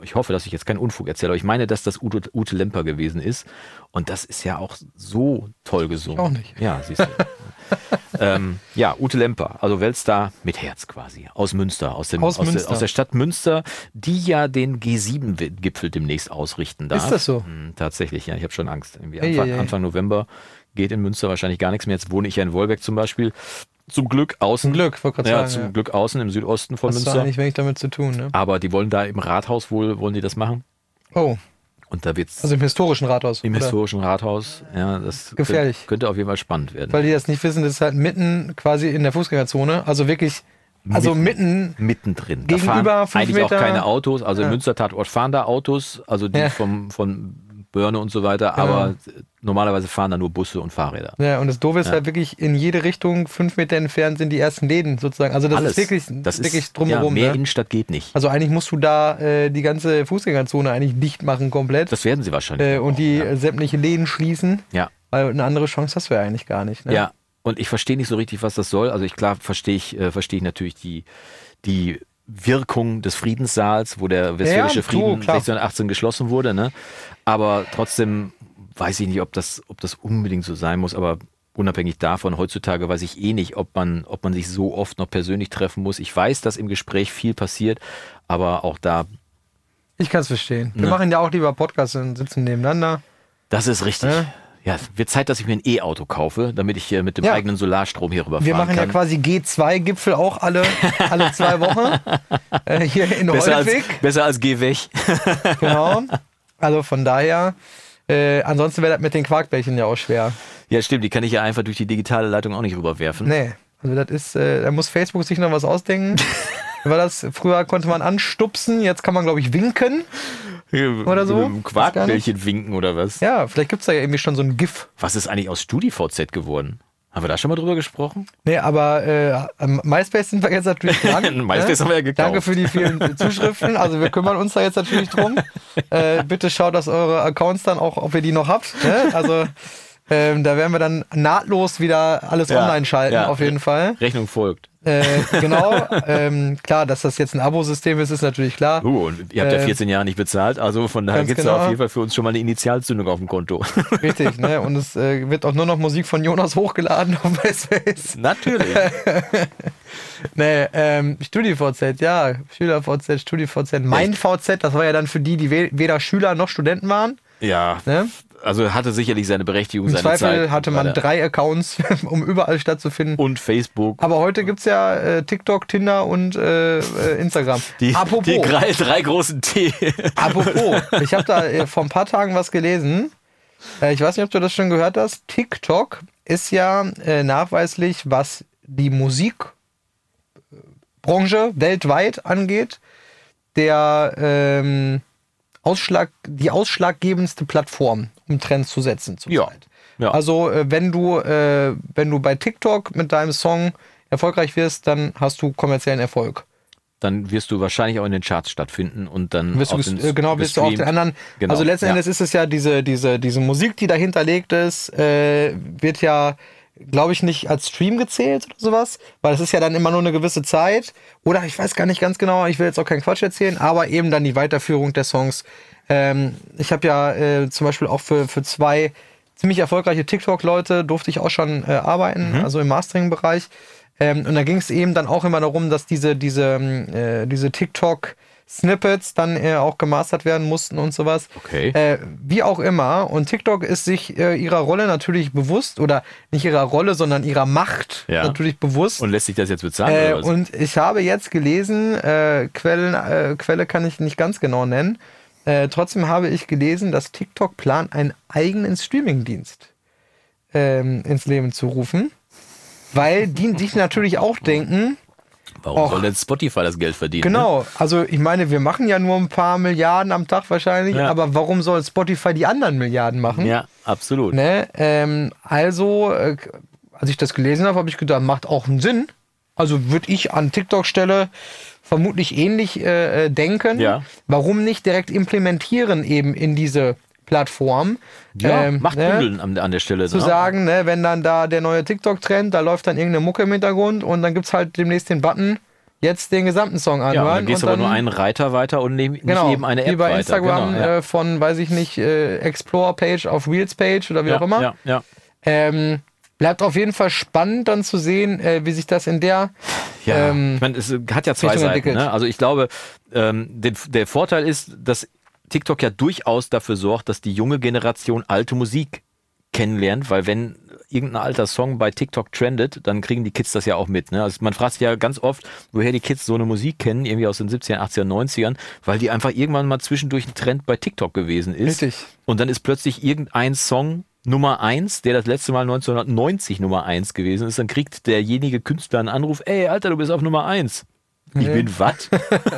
ich hoffe, dass ich jetzt keinen Unfug erzähle, aber ich meine, dass das Ute, Ute Lemper gewesen ist. Und das ist ja auch so toll gesungen. auch nicht. Ja, siehst du. ähm, ja, Ute Lemper, also Weltstar mit Herz quasi, aus Münster, aus, dem, Aus aus, der, Münster. aus der Stadt Münster, die ja den G7-Gipfel demnächst ausrichten darf. Ist das so? Hm, tatsächlich, ja, ich habe schon Angst. Ei, Anfang, ei, ei. Anfang November geht in Münster wahrscheinlich gar nichts mehr. Jetzt wohne ich ja in Wolbeck zum Beispiel. Zum Glück außen. Zum Glück, Ja, sagen. zum ja. Glück außen im Südosten von da Münster. eigentlich wenig damit zu tun, ne? Aber die wollen da im Rathaus wohl, wollen die das machen. Oh, Und da wird's also im historischen Rathaus. im oder? historischen Rathaus. Ja, das Gefährlich. Könnte, könnte auf jeden Fall spannend werden. Weil die das nicht wissen, das ist halt mitten quasi in der Fußgängerzone. Also wirklich, also mitten. mittendrin. Gegenüber da fahren eigentlich auch Meter- keine Autos. Also im Ja. Münster Tatort fahren da Autos, also die Ja. vom, von Börne und so weiter, aber normalerweise fahren da nur Busse und Fahrräder. Ja, und das Doofe ist Ja. halt wirklich, in jede Richtung, fünf Meter entfernt sind die ersten Läden sozusagen. Also das Alles. ist wirklich, das wirklich ist, drumherum. Ja, mehr ne? Innenstadt geht nicht. Also eigentlich musst du da äh, die ganze Fußgängerzone eigentlich dicht machen komplett. Das werden sie wahrscheinlich. äh, auch, und die ja. äh, sämtliche Läden schließen. ja. Weil eine andere Chance hast du ja eigentlich gar nicht. Ne? Ja, und ich verstehe nicht so richtig, was das soll. Also ich klar verstehe ich, äh, verstehe ich natürlich die, die Wirkung des Friedenssaals, wo der Westfälische Ja, Frieden klar. 1618 geschlossen wurde. Ne? Aber trotzdem weiß ich nicht, ob das, ob das unbedingt so sein muss. Aber unabhängig davon, heutzutage weiß ich eh nicht, ob man, ob man sich so oft noch persönlich treffen muss. Ich weiß, dass im Gespräch viel passiert, aber auch da, Ich kann es verstehen. Wir Ne. machen ja auch lieber Podcasts und sitzen nebeneinander. das ist richtig. Ja. Ja, wird Zeit, dass ich mir ein E-Auto kaufe, damit ich hier mit dem Ja. eigenen Solarstrom hier rüberfahren Wir machen kann. ja quasi G2-Gipfel auch alle, alle zwei Wochen. äh, hier in besser, als, Holtwig. besser als geh weg. Genau. Also von daher. Äh, ansonsten wäre das mit den Quarkbällchen ja auch schwer. Ja, stimmt, die kann ich ja einfach durch die digitale Leitung auch nicht rüberwerfen. Nee. Also das ist, äh, da muss Facebook sich noch was ausdenken. War das, früher konnte man anstupsen, jetzt kann man, glaube ich, winken. Oder so? Quarkbällchen winken oder was? Ja, vielleicht gibt es da ja irgendwie schon so ein GIF. Was ist eigentlich aus StudiVZ geworden? Haben wir da schon mal drüber gesprochen? Nee, aber äh, MySpace sind wir jetzt natürlich dran. MySpace haben wir ja gekauft. Danke für die vielen Zuschriften. Also wir kümmern uns da jetzt natürlich drum. Äh, bitte schaut, dass eure Accounts dann auch, ob ihr die noch habt. Ne? Also ähm, da werden wir dann nahtlos wieder alles Ja, online schalten, ja. auf jeden Fall. Rechnung folgt. Äh, genau. ähm, klar, dass das jetzt ein Abosystem ist, ist natürlich klar. Uh, und ihr habt ja Äh, 14 Jahre nicht bezahlt, also von daher gibt es genau. auf jeden Fall für uns schon mal eine Initialzündung auf dem Konto. Richtig, ne? Und es äh, wird auch nur noch Musik von Jonas hochgeladen auf MySpace. Natürlich. Nee, ähm, StudiVZ, ja. SchülerVZ, StudiVZ. Mein VZ, das war ja dann für die, die we weder Schüler noch Studenten waren. Ja, Ne? Also hatte sicherlich seine Berechtigung, Im seine Zweifel Zeit. hatte man drei Accounts, um überall stattzufinden. Und Facebook. Aber heute gibt es ja äh, TikTok, Tinder und äh, äh, Instagram. Die, Apropos, die drei, drei großen T. apropos, ich habe da äh, vor ein paar Tagen was gelesen. Äh, ich weiß nicht, ob du das schon gehört hast. TikTok ist ja nachweislich, was die Musikbranche weltweit angeht, der ähm, Ausschlag, die ausschlaggebendste Plattform, um Trends zu setzen. Ja. Ja. Also äh, wenn du äh, wenn du bei TikTok mit deinem Song erfolgreich wirst, dann hast du kommerziellen Erfolg. dann wirst du wahrscheinlich auch in den Charts stattfinden und dann Wirst du den- äh, genau, wirst du auch den anderen. Genau, Also letzten ja. Endes ist es ja diese, diese, diese Musik, die dahinter liegt ist, äh, wird ja, glaube ich, nicht als Stream gezählt oder sowas, weil es ist ja dann immer nur eine gewisse Zeit. Oder ich weiß gar nicht ganz genau, ich will jetzt auch keinen Quatsch erzählen, aber eben dann die Weiterführung der Songs. Ähm, ich habe ja äh, zum Beispiel auch für, für zwei ziemlich erfolgreiche TikTok-Leute durfte ich auch schon äh, arbeiten, also im Mastering-Bereich. Ähm, und da ging es eben dann auch immer darum, dass diese, diese, ähm, äh, diese TikTok-Snippets dann äh, auch gemastert werden mussten und sowas. Okay. Äh, wie auch immer. Und TikTok ist sich äh, ihrer Rolle natürlich bewusst, oder nicht ihrer Rolle, sondern ihrer Macht Ja. natürlich bewusst. Und lässt sich das jetzt bezahlen Äh, oder was? und ich habe jetzt gelesen, äh, Quellen, äh, Quelle kann ich nicht ganz genau nennen. Äh, trotzdem habe ich gelesen, dass TikTok plant, einen eigenen Streamingdienst ähm, ins Leben zu rufen. Weil die sich natürlich auch denken, Warum Och. soll denn Spotify das Geld verdienen? Ne? genau, also ich meine, wir machen ja nur ein paar Milliarden am Tag wahrscheinlich, Ja. aber warum soll Spotify die anderen Milliarden machen? Ne? Ja, absolut. Ne? Ähm, also, äh, als ich das gelesen habe, habe ich gedacht, macht auch einen Sinn. Also würde ich an TikTok-Stelle vermutlich ähnlich äh, äh, denken. Ja. Warum nicht direkt implementieren eben in diese Plattform. Ja, ähm, macht ne, Bündeln an, an der Stelle. Zu ne? sagen, ne, wenn dann da der neue TikTok-Trend, da läuft dann irgendeine Mucke im Hintergrund und dann gibt es halt demnächst den Button, jetzt den gesamten Song anhören. Ja, und dann gehst und aber nur einen Reiter weiter und ne, nicht genau, eben eine App wie bei. Instagram genau, ja. äh, von, weiß ich nicht, äh, Explore-Page auf Reels-Page oder wie ja, auch immer. Ja, ja. Ähm, bleibt auf jeden Fall spannend dann zu sehen, äh, wie sich das in der Ja, ähm, ich meine, es hat ja zwei Richtung Seiten. entwickelt. Ne? Also ich glaube, ähm, den, der Vorteil ist, dass TikTok ja durchaus dafür sorgt, dass die junge Generation alte Musik kennenlernt, weil wenn irgendein alter Song bei TikTok trendet, dann kriegen die Kids das ja auch mit. Ne? Also man fragt sich ja ganz oft, woher die Kids so eine Musik kennen, irgendwie aus den 70er, 80er, 90ern, weil die einfach irgendwann mal zwischendurch ein Trend bei TikTok gewesen ist. Richtig. Und dann ist plötzlich irgendein Song Nummer eins, der das letzte Mal 1990 Nummer eins gewesen ist, dann kriegt derjenige Künstler einen Anruf, ey, Alter, du bist auf Nummer eins. Ich Nee. bin was?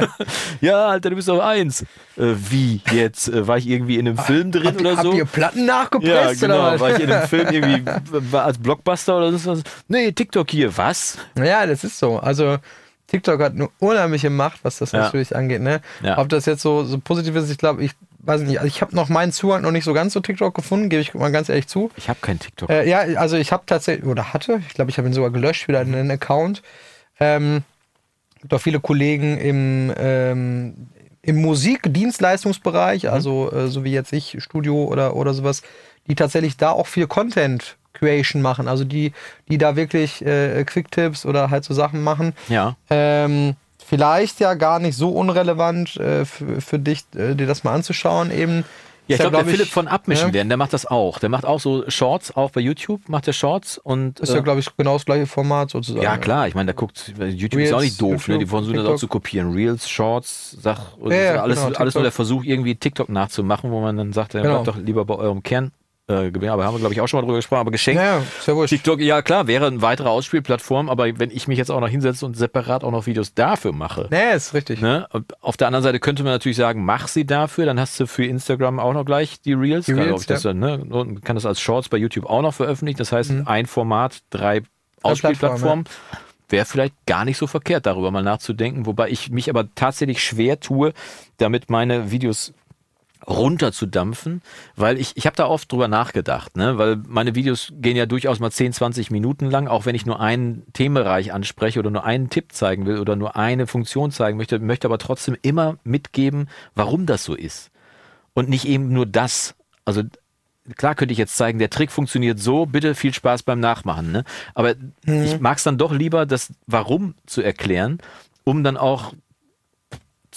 ja, Alter, du bist auf eins. Äh, wie jetzt? Äh, war ich irgendwie in einem Film drin habt, oder habt so? ihr Platten ja, nachgepresst oder genau. was? War ich in einem Film irgendwie als Blockbuster oder so was? Nee, TikTok hier. Was? Ja, das ist so. Also TikTok hat eine unheimliche Macht, was das Ja. natürlich angeht. Ne? Ja. Ob das jetzt so, so positiv ist, ich glaube, ich weiß nicht. Also ich habe noch meinen Zugang noch nicht so ganz zu TikTok gefunden, gebe ich mal ganz ehrlich zu. Ich habe kein TikTok. Äh, ja, also ich habe tatsächlich, oder hatte, ich glaube, ich habe ihn sogar gelöscht, wieder in einen Account. Ähm, gibt auch viele Kollegen im, ähm, im Musikdienstleistungsbereich, also äh, so wie jetzt ich, Studio oder, oder sowas, die tatsächlich da auch viel Content Creation machen, also die, die da wirklich äh, Quick-Tipps oder halt so Sachen machen. ja. Ähm, vielleicht ja gar nicht so unrelevant äh, für, für dich, äh, dir das mal anzuschauen eben. Ja, ich glaube, der glaub Philipp von Abmischen ne? werden, der macht das auch. Der macht auch so Shorts, auch bei YouTube macht der Shorts und Ist ja, äh, glaube ich, genau das gleiche Format sozusagen. ja klar, ich meine, da guckt YouTube Reels, ist auch nicht doof, ne? Die YouTube, versuchen das auch TikTok. zu kopieren. Reels, Shorts, Sach, Ja, ja, alles, genau, alles nur TikTok. der Versuch, irgendwie TikTok nachzumachen, wo man dann sagt, ja, Genau. bleibt doch lieber bei eurem Kern. Äh, Gewehr. aber haben wir, glaube ich, auch schon mal drüber gesprochen, aber geschenkt. Ja, ja wurscht. TikTok, ja klar, wäre eine weitere Ausspielplattform, aber wenn ich mich jetzt auch noch hinsetze und separat auch noch Videos dafür mache, Nee, ist richtig. Ne? Auf der anderen Seite könnte man natürlich sagen, mach sie dafür, dann hast du für Instagram auch noch gleich die Reels. Die Reels, ich das dann, ne? Und kann das als Shorts bei YouTube auch noch veröffentlichen. Das heißt, ein Format, drei Ausspielplattformen. Wäre vielleicht gar nicht so verkehrt, darüber mal nachzudenken, wobei ich mich aber tatsächlich schwer tue, damit meine Videos runterzudampfen, weil ich, ich habe da oft drüber nachgedacht, ne? weil meine Videos gehen ja durchaus mal 10, 20 Minuten lang, auch wenn ich nur einen Themenbereich anspreche oder nur einen Tipp zeigen will oder nur eine Funktion zeigen möchte, möchte aber trotzdem immer mitgeben, warum das so ist. Und nicht eben nur das. Also klar könnte ich jetzt zeigen, der Trick funktioniert so, bitte viel Spaß beim Nachmachen. Ne? Aber ich mag es dann doch lieber, das Warum zu erklären, um dann auch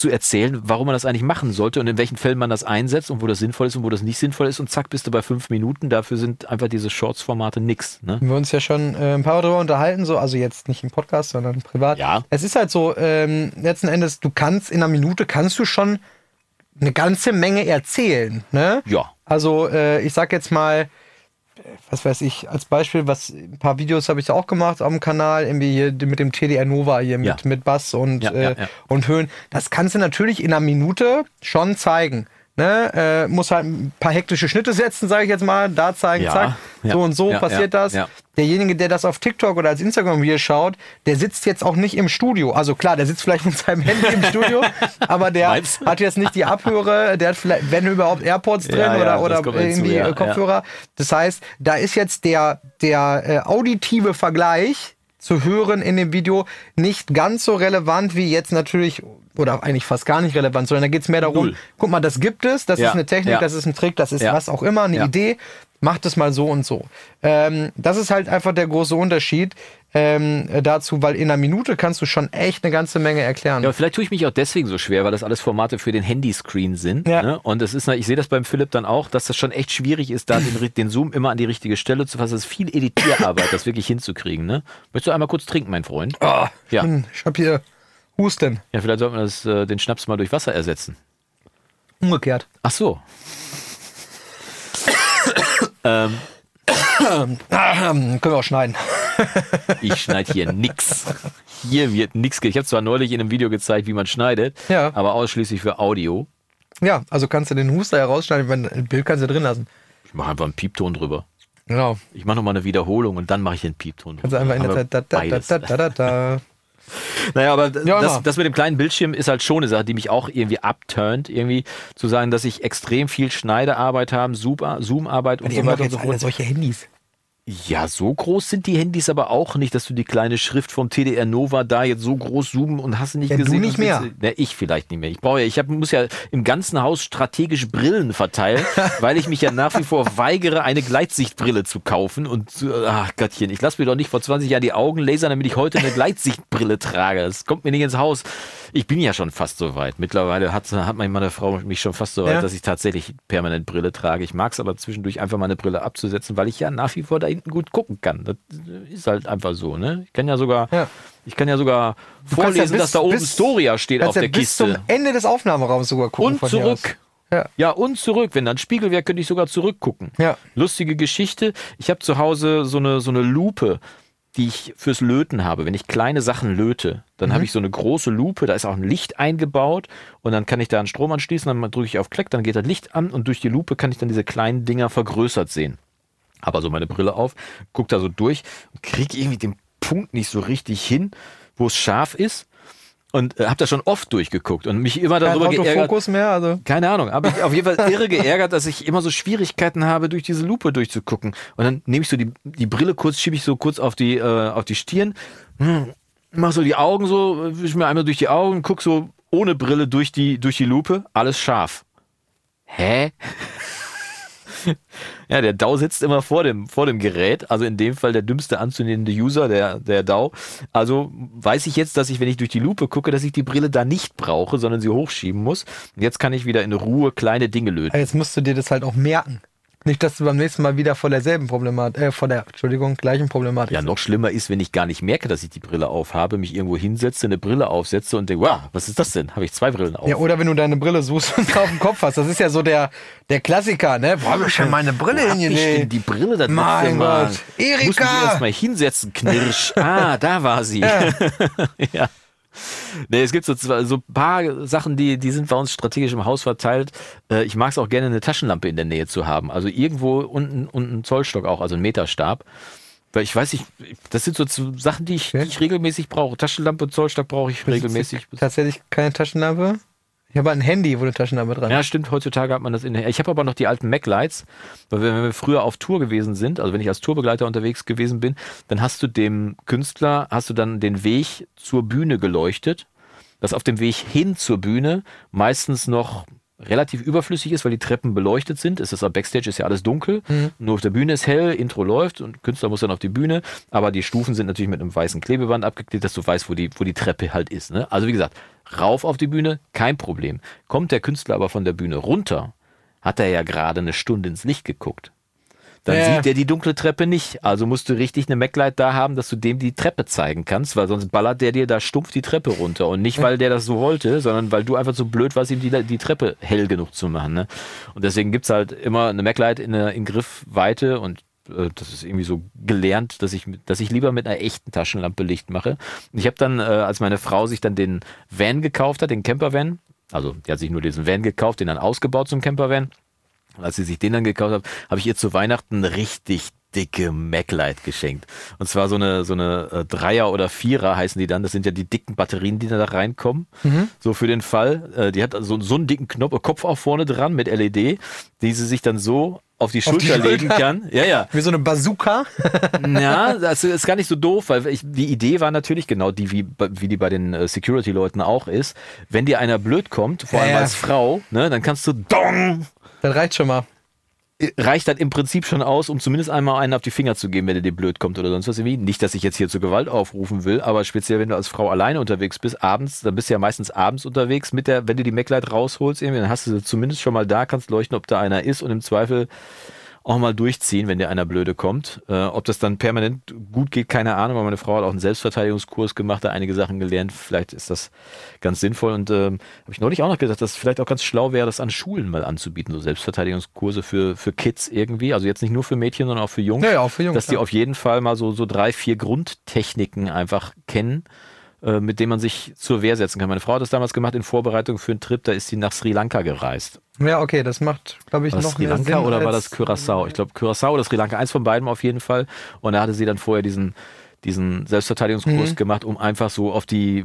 zu erzählen, warum man das eigentlich machen sollte und in welchen Fällen man das einsetzt und wo das sinnvoll ist und wo das nicht sinnvoll ist und zack, bist du bei fünf Minuten. Dafür sind einfach diese Shorts-Formate nix. Ne? Haben wir uns ja schon äh, ein paar Mal drüber unterhalten, so, also jetzt nicht im Podcast, sondern privat. Ja. Es ist halt so, ähm, letzten Endes, du kannst in einer Minute kannst du schon eine ganze Menge erzählen, ne? Ja. Also, äh, ich sag jetzt mal, was weiß ich, als Beispiel, was ein paar Videos habe ich auch gemacht auf dem Kanal, irgendwie hier mit dem TDR Nova hier mit, Ja. mit Bass und, Ja, äh, ja, ja. und Höhen. Das kannst du natürlich in einer Minute schon zeigen. Ne? Äh, muss halt ein paar hektische Schnitte setzen, sage ich jetzt mal, da zeigen, Ja, zack, ja, so und so ja, passiert das. Derjenige, der das auf TikTok oder als Instagram-Video schaut, der sitzt jetzt auch nicht im Studio. Also klar, der sitzt vielleicht mit seinem Handy im Studio, aber der du? hat jetzt nicht die Abhöre, der hat vielleicht, wenn überhaupt, AirPods drin oder, oder hinzu, irgendwie ja, äh. Kopfhörer. Das heißt, da ist jetzt der, der äh, auditive Vergleich zu hören in dem Video nicht ganz so relevant wie jetzt natürlich, oder eigentlich fast gar nicht relevant, sondern da geht es mehr darum, Null. guck mal, das gibt es, das Ja, ist eine Technik, ja. das ist ein Trick, das ist Ja. was auch immer, eine. Idee, macht es mal so und so. Ähm, das ist halt einfach der große Unterschied ähm, dazu, weil in einer Minute kannst du schon echt eine ganze Menge erklären. Ja, aber vielleicht tue ich mich auch deswegen so schwer, weil das alles Formate für den Handyscreen sind. Ja. Ne? Und es ist, ich sehe das beim Philipp dann auch, dass das schon echt schwierig ist, da den, den Zoom immer an die richtige Stelle zu fassen. Das ist viel Editierarbeit, das wirklich hinzukriegen. Ne? Möchtest du einmal kurz trinken, mein Freund? Ah, Ja. Ich hab hier Husten. Ja, vielleicht sollten wir das, äh, den Schnaps mal durch Wasser ersetzen. Umgekehrt. Ach so. ähm, Können wir auch schneiden. ich schneide hier nix. Hier wird nix. ge- Ich habe zwar neulich in einem Video gezeigt, wie man schneidet, Ja. aber ausschließlich für Audio. Ja, also kannst du den Huster herausschneiden, wenn ein Bild kannst du drin lassen. Ich mache einfach einen Piepton drüber. Genau. Ich mache nochmal eine Wiederholung und dann mache ich den Piepton drüber. Kannst du einfach in der Zeit da, da, da, da, da, da, da. Naja, aber Ja, das, das mit dem kleinen Bildschirm ist halt schon eine Sache, die mich auch irgendwie abturnt, irgendwie zu sagen, dass ich extrem viel Schneidearbeit habe, Zoom- Zoom-Arbeit und Die so weiter und so fort. solche Handys. Ja, so groß sind die Handys aber auch nicht, dass du die kleine Schrift vom TDR Nova da jetzt so groß zoomen und hast du nicht Ja, du gesehen. nicht was mehr. du- ich vielleicht nicht mehr. Ich brauche ja, ich hab, muss ja im ganzen Haus strategisch Brillen verteilen, weil ich mich ja nach wie vor weigere, eine Gleitsichtbrille zu kaufen. Und ach Gottchen, ich lasse mir doch nicht vor 20 Jahren die Augen lasern, damit ich heute eine Gleitsichtbrille trage. Das kommt mir nicht ins Haus. Ich bin ja schon fast so weit. Mittlerweile hat, hat meine Frau mich schon fast so weit, Ja. dass ich tatsächlich permanent Brille trage. Ich mag es aber zwischendurch einfach mal eine Brille abzusetzen, weil ich ja nach wie vor da hinten gut gucken kann. Das ist halt einfach so, ne? Ich kann ja sogar, Ja. ich kann ja sogar Du vorlesen, ja bis- dass da oben bis- Storia steht auf der bis Kiste. zum Ende des Aufnahmeraums sogar gucken. Und zurück. Ja. Ja, und zurück. Wenn da ein Spiegel wäre, könnte ich sogar zurückgucken. Ja. Lustige Geschichte. Ich habe zu Hause so eine, so eine Lupe, die ich fürs Löten habe. Wenn ich kleine Sachen löte, dann Mhm. habe ich so eine große Lupe, da ist auch ein Licht eingebaut und dann kann ich da einen Strom anschließen, dann drücke ich auf Klick, dann geht das Licht an und durch die Lupe kann ich dann diese kleinen Dinger vergrößert sehen. Habe also meine Brille auf, guck da so durch und kriege irgendwie den Punkt nicht so richtig hin, wo es scharf ist. Und äh, habe da schon oft durchgeguckt und mich immer Kein darüber geärgert. Autofokus mehr, also. Keine Ahnung, aber ich auf jeden Fall irre geärgert, dass ich immer so Schwierigkeiten habe, durch diese Lupe durchzugucken. Und dann nehme ich so die, die Brille kurz, schiebe ich so kurz auf die, äh, auf die Stirn, hm, mach so die Augen so, wisch mir einmal durch die Augen, guck so ohne Brille durch die, durch die Lupe, alles scharf. Hä? Ja, der DAO sitzt immer vor dem, vor dem Gerät, also in dem Fall der dümmste anzunehmende User, der, der DAO. Also weiß ich jetzt, dass ich, wenn ich durch die Lupe gucke, dass ich die Brille da nicht brauche, sondern sie hochschieben muss. Jetzt kann ich wieder in Ruhe kleine Dinge löten. Jetzt musst du dir das halt auch merken. Nicht, dass du beim nächsten Mal wieder vor derselben Problematik, äh, vor der, Entschuldigung, gleichen Problematik. Ja, noch schlimmer ist, wenn ich gar nicht merke, dass ich die Brille aufhabe, mich irgendwo hinsetze, eine Brille aufsetze und denke, wow, was ist das denn? Habe ich zwei Brillen auf? Ja, oder wenn du deine Brille suchst und auf dem Kopf hast. Das ist ja so der, der Klassiker, ne? Wo hab ich denn meine Brille hingelegt? die Brille das Mein? Gott. Ich musste mich Erika! erst mal hinsetzen, Knirsch. Ah, da war sie. Ja. ja. Nee, es gibt so, so ein paar Sachen, die, die sind bei uns strategisch im Haus verteilt. Äh, Ich mag es auch gerne, eine Taschenlampe in der Nähe zu haben. Also irgendwo unten und einen Zollstock auch, also einen Meterstab. Weil ich weiß nicht, das sind so Sachen, die ich, die ich regelmäßig brauche. Taschenlampe und Zollstock brauche ich regelmäßig. Tatsächlich keine Taschenlampe. Ich habe ein Handy, wo eine Taschenlampe dran ist. Ja, stimmt, heutzutage hat man das in der. Ich habe aber noch die alten Mac-Lights, weil wenn wir früher auf Tour gewesen sind, also wenn ich als Tourbegleiter unterwegs gewesen bin, dann hast du dem Künstler, hast du dann den Weg zur Bühne geleuchtet, das auf dem Weg hin zur Bühne meistens noch relativ überflüssig ist, weil die Treppen beleuchtet sind. Es ist Backstage ist ja alles dunkel, nur auf der Bühne ist hell, Intro läuft und Künstler muss dann auf die Bühne, aber die Stufen sind natürlich mit einem weißen Klebeband abgeklebt, dass du weißt, wo die, wo die Treppe halt ist. Ne? Also wie gesagt, rauf auf die Bühne, kein Problem. Kommt der Künstler aber von der Bühne runter, hat er ja gerade eine Stunde ins Licht geguckt. Dann Ja. sieht er die dunkle Treppe nicht. Also musst du richtig eine Mac-Light da haben, dass du dem die Treppe zeigen kannst, weil sonst ballert der dir da stumpf die Treppe runter. Und nicht, weil der das so wollte, sondern weil du einfach so blöd warst, ihm die, die Treppe hell genug zu machen. Ne? Und deswegen gibt's halt immer eine Mac-Light in, in Griffweite und äh, das ist irgendwie so gelernt, dass ich, dass ich lieber mit einer echten Taschenlampe Licht mache. Ich habe dann, äh, als meine Frau sich dann den Van gekauft hat, den Campervan, also die hat sich nur diesen Van gekauft, den dann ausgebaut zum Campervan, und als sie sich den dann gekauft hat, habe ich ihr zu Weihnachten richtig dicke Mac-Light geschenkt. Und zwar so eine, so eine äh, Dreier oder Vierer heißen die dann. Das sind ja die dicken Batterien, die da reinkommen. Mhm. So für den Fall. Äh, die hat so, so einen dicken Knopf, Kopf auch vorne dran mit LED, die sie sich dann so auf die Auf die Schulter legen Schulter? kann. Ja, ja. Wie so eine Bazooka. Ja, das ist gar nicht so doof, weil ich, die Idee war natürlich genau die, wie, wie die bei den äh, Security-Leuten auch ist. Wenn dir einer blöd kommt, vor Ja, allem ja. als Frau, ne, dann kannst du Dong Das reicht schon mal. Reicht das im Prinzip schon aus, um zumindest einmal einen auf die Finger zu geben, wenn der dir blöd kommt oder sonst was irgendwie. Nicht, dass ich jetzt hier zur Gewalt aufrufen will, aber speziell, wenn du als Frau alleine unterwegs bist, abends, dann bist du ja meistens abends unterwegs mit der, wenn du die MacLight rausholst, irgendwie, dann hast du sie zumindest schon mal da, kannst leuchten, ob da einer ist und im Zweifel auch mal durchziehen, wenn dir einer blöde kommt. Äh, ob das dann permanent gut geht, keine Ahnung, aber meine Frau hat auch einen Selbstverteidigungskurs gemacht, da einige Sachen gelernt. Vielleicht ist das ganz sinnvoll. Und ähm, habe ich neulich auch noch gesagt, dass es vielleicht auch ganz schlau wäre, das an Schulen mal anzubieten, so Selbstverteidigungskurse für, für Kids irgendwie. Also jetzt nicht nur für Mädchen, sondern auch für Jungs. Ja, ja, auch für Jungs, Dass die ja. auf jeden Fall mal so, so drei, vier Grundtechniken einfach kennen äh, mit denen man sich zur Wehr setzen kann. Meine Frau hat das damals gemacht in Vorbereitung für einen Trip, da ist sie nach Sri Lanka gereist. Ja, okay, das macht, glaube ich, War noch Sri Lanka Sinn oder war das Curacao? Ich glaube Curacao oder Sri Lanka, eins von beiden auf jeden Fall. Und da hatte sie dann vorher diesen, diesen Selbstverteidigungskurs Mhm. gemacht, um einfach so auf die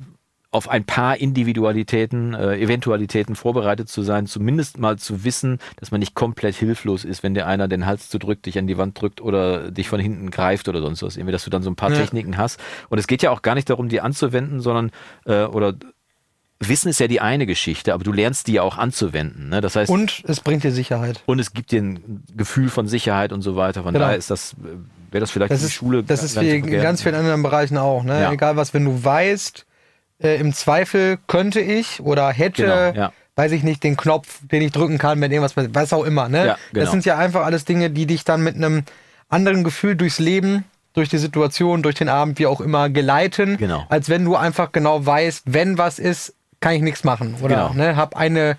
auf ein paar Individualitäten, äh, Eventualitäten vorbereitet zu sein, zumindest mal zu wissen, dass man nicht komplett hilflos ist, wenn dir einer den Hals zudrückt, dich an die Wand drückt oder dich von hinten greift oder sonst was. Irgendwie, dass du dann so ein paar Ja. Techniken hast. Und es geht ja auch gar nicht darum, die anzuwenden, sondern äh, oder Wissen ist ja die eine Geschichte, aber du lernst die ja auch anzuwenden. Ne? Das heißt, Und es bringt dir Sicherheit. und es gibt dir ein Gefühl von Sicherheit und so weiter. Von Genau. daher ist das, äh, wäre das vielleicht Das die ist, Schule das ist wie in ganz vielen anderen Bereichen auch. Ne? Ja. Egal was, wenn du weißt, äh, im Zweifel könnte ich oder hätte, Genau, ja. weiß ich nicht, den Knopf, den ich drücken kann, wenn irgendwas passiert, was auch immer. Ne? Ja, genau. Das sind ja einfach alles Dinge, die dich dann mit einem anderen Gefühl durchs Leben, durch die Situation, durch den Abend, wie auch immer, geleiten, Genau. als wenn du einfach genau weißt, wenn was ist, kann ich nichts machen. Oder Genau. ne, hab eine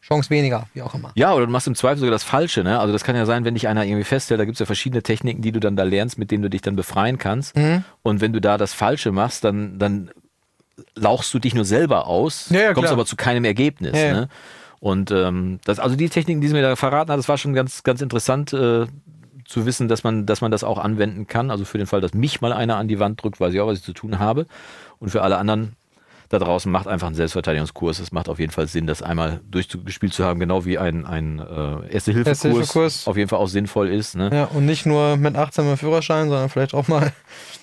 Chance weniger, wie auch immer. Ja, oder du machst im Zweifel sogar das Falsche. Ne? Also das kann ja sein, wenn dich einer irgendwie festhält, da gibt es ja verschiedene Techniken, die du dann da lernst, mit denen du dich dann befreien kannst. Mhm. Und wenn du da das Falsche machst, dann, dann lauchst du dich nur selber aus, Ja, ja, kommst klar. aber zu keinem Ergebnis. Ja. Ne? Und ähm, das, also die Techniken, die sie mir da verraten hat, das war schon ganz, ganz interessant äh, zu wissen, dass man, dass man das auch anwenden kann. Also für den Fall, dass mich mal einer an die Wand drückt, weiß ich auch, was ich zu tun habe. Und für alle anderen da draußen macht einfach einen Selbstverteidigungskurs. Es macht auf jeden Fall Sinn, das einmal durchgespielt zu haben, genau wie ein, ein äh, Erste-Hilfe-Kurs Erste-Hilfe-Kurs. auf jeden Fall auch sinnvoll ist. Ne? Ja, und nicht nur mit 18 mit Führerschein, sondern vielleicht auch mal.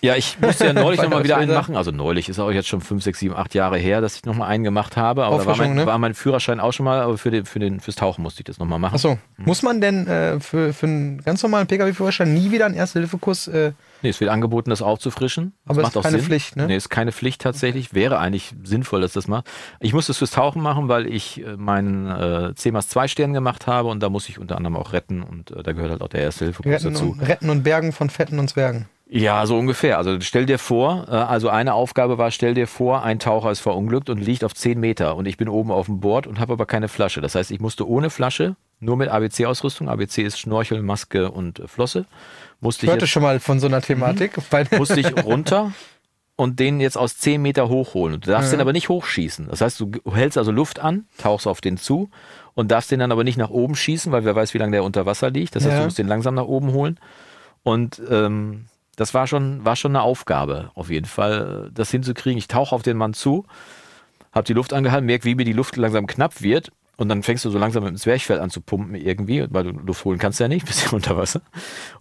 Ja, ich musste ja neulich nochmal wieder einen machen. Also neulich ist auch jetzt schon 5, 6, 7, 8 Jahre her, dass ich nochmal einen gemacht habe. Aber da war mein, ne? war mein Führerschein auch schon mal, aber für den, für den, fürs Tauchen musste ich das nochmal machen. Achso, muss man denn äh, für, für einen ganz normalen Pkw-Führerschein nie wieder einen Erste-Hilfe-Kurs? Äh, Nee, es wird angeboten, das aufzufrischen. Das Aber macht ist auch keine Sinn. Pflicht, ne? Nee, ist keine Pflicht tatsächlich. Wäre eigentlich sinnvoll, dass das macht. Ich muss das fürs Tauchen machen, weil ich äh, meinen äh, 10 x 2 Stern gemacht habe und da muss ich unter anderem auch retten und äh, da gehört halt auch der Erste-Hilfe-Kurs retten, dazu. und, retten und Bergen von Fetten und Zwergen. Ja, so ungefähr. Also stell dir vor, äh, also eine Aufgabe war, stell dir vor, ein Taucher ist verunglückt und liegt auf 10 Meter und ich bin oben auf dem Board und habe aber keine Flasche. Das heißt, ich musste ohne Flasche, nur mit ABC-Ausrüstung, ABC ist Schnorchel, Maske und äh, Flosse, musste Ich hörte jetzt, schon mal von so einer Thematik. Weil, musste ich runter und den jetzt aus 10 Meter hochholen. Und du darfst Ja. den aber nicht hochschießen. Das heißt, du hältst also Luft an, tauchst auf den zu und darfst den dann aber nicht nach oben schießen, weil wer weiß, wie lange der unter Wasser liegt. Das heißt, Ja. du musst den langsam nach oben holen. Und ähm, das war schon, war schon eine Aufgabe, auf jeden Fall, äh, das hinzukriegen. Ich tauche auf den Mann zu, habe die Luft angehalten, merke, wie mir die Luft langsam knapp wird. Und dann fängst du so langsam mit dem Zwerchfell an zu pumpen irgendwie, weil du Luft holen kannst ja nicht, bist ja unter Wasser.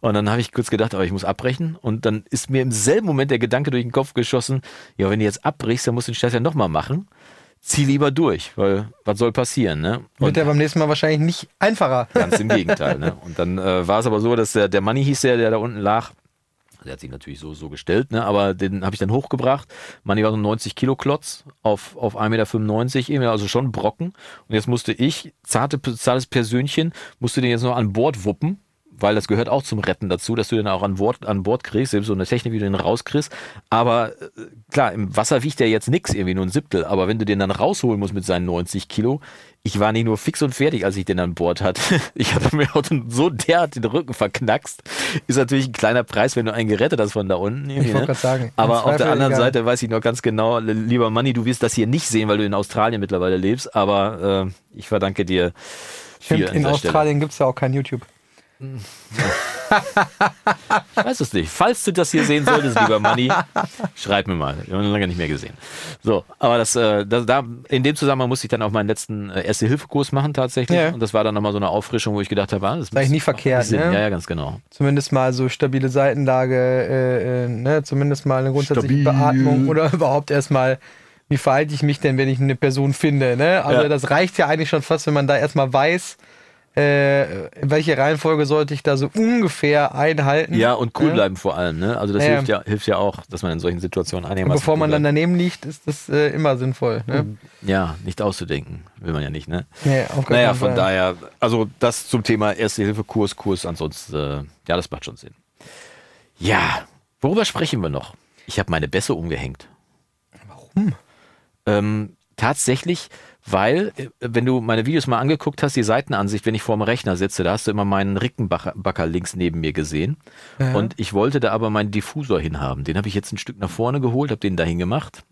Und dann habe ich kurz gedacht, aber ich muss abbrechen. Und dann ist mir im selben Moment der Gedanke durch den Kopf geschossen, ja, wenn du jetzt abbrichst, dann musst du den Scheiß ja nochmal machen. Zieh lieber durch, weil was soll passieren, ne? wird der beim nächsten Mal wahrscheinlich nicht einfacher. Ganz im Gegenteil. Ne? Und dann äh, war es aber so, dass der, der Manni hieß der, der da unten lag. Der hat sich natürlich so, so gestellt, ne? aber den habe ich dann hochgebracht. Manni war so ein 90 Kilo Klotz auf, auf 1,95 Meter, also schon Brocken. Und jetzt musste ich, zarte, zartes Persönchen, musste den jetzt noch an Bord wuppen, weil das gehört auch zum Retten dazu, dass du den auch an Bord, an Bord kriegst, selbst so eine Technik, wie du den rauskriegst. Aber äh, klar, im Wasser wiegt der jetzt nix, irgendwie nur ein Siebtel. Aber wenn du den dann rausholen musst mit seinen 90 Kilo, ich war nicht nur fix und fertig, als ich den an Bord hatte. Ich hatte mir auch so derart den Rücken verknackst. Ist natürlich ein kleiner Preis, wenn du einen gerettet hast von da unten. Ich wollte ne? gerade sagen. Aber auf der anderen egal. Seite weiß ich noch ganz genau, lieber Manni, du wirst das hier nicht sehen, weil du in Australien mittlerweile lebst. Aber äh, ich verdanke dir viel Stimmt, in. Australien gibt es ja auch kein YouTube. Ich weiß es nicht. Falls du das hier sehen solltest, lieber Manni, schreib mir mal. Wir haben ihn lange nicht mehr gesehen. So, aber das, äh, das, da, in dem Zusammenhang musste ich dann auch meinen letzten äh, Erste-Hilfe-Kurs machen tatsächlich. Ja. Und das war dann nochmal so eine Auffrischung, wo ich gedacht habe, ah, das eigentlich macht nie verkehrt, Sinn. ne? Ja, ja, ganz genau. Zumindest mal so stabile Seitenlage, äh, äh, ne? zumindest mal eine grundsätzliche Stabil. Beatmung oder überhaupt erstmal, wie verhalte ich mich denn, wenn ich eine Person finde. Ne? Also Ja. das reicht ja eigentlich schon fast, wenn man da erstmal weiß, äh, welche Reihenfolge sollte ich da so ungefähr einhalten. Ja, und cool Ja. bleiben vor allem. Ne? Also das Ja, ja. hilft, ja, hilft ja auch, dass man in solchen Situationen Und einigermaßen bevor man cool dann daneben liegt, ist das äh, immer sinnvoll. Ne? Ja, nicht auszudenken. Will man ja nicht, ne? Gar Naja, von Fall. daher, also das zum Thema Erste-Hilfe-Kurs, Kurs, ansonsten, äh, ja, das macht schon Sinn. Ja, worüber sprechen wir noch? Ich habe meine Bässe umgehängt. Warum? Ähm, tatsächlich, weil, äh, wenn du meine Videos mal angeguckt hast, die Seitenansicht, wenn ich vor dem Rechner sitze, da hast du immer meinen Rickenbacker links neben mir gesehen. Ja. Und ich wollte da aber meinen Diffusor hinhaben. Den habe ich jetzt ein Stück nach vorne geholt, habe den dahin gemacht.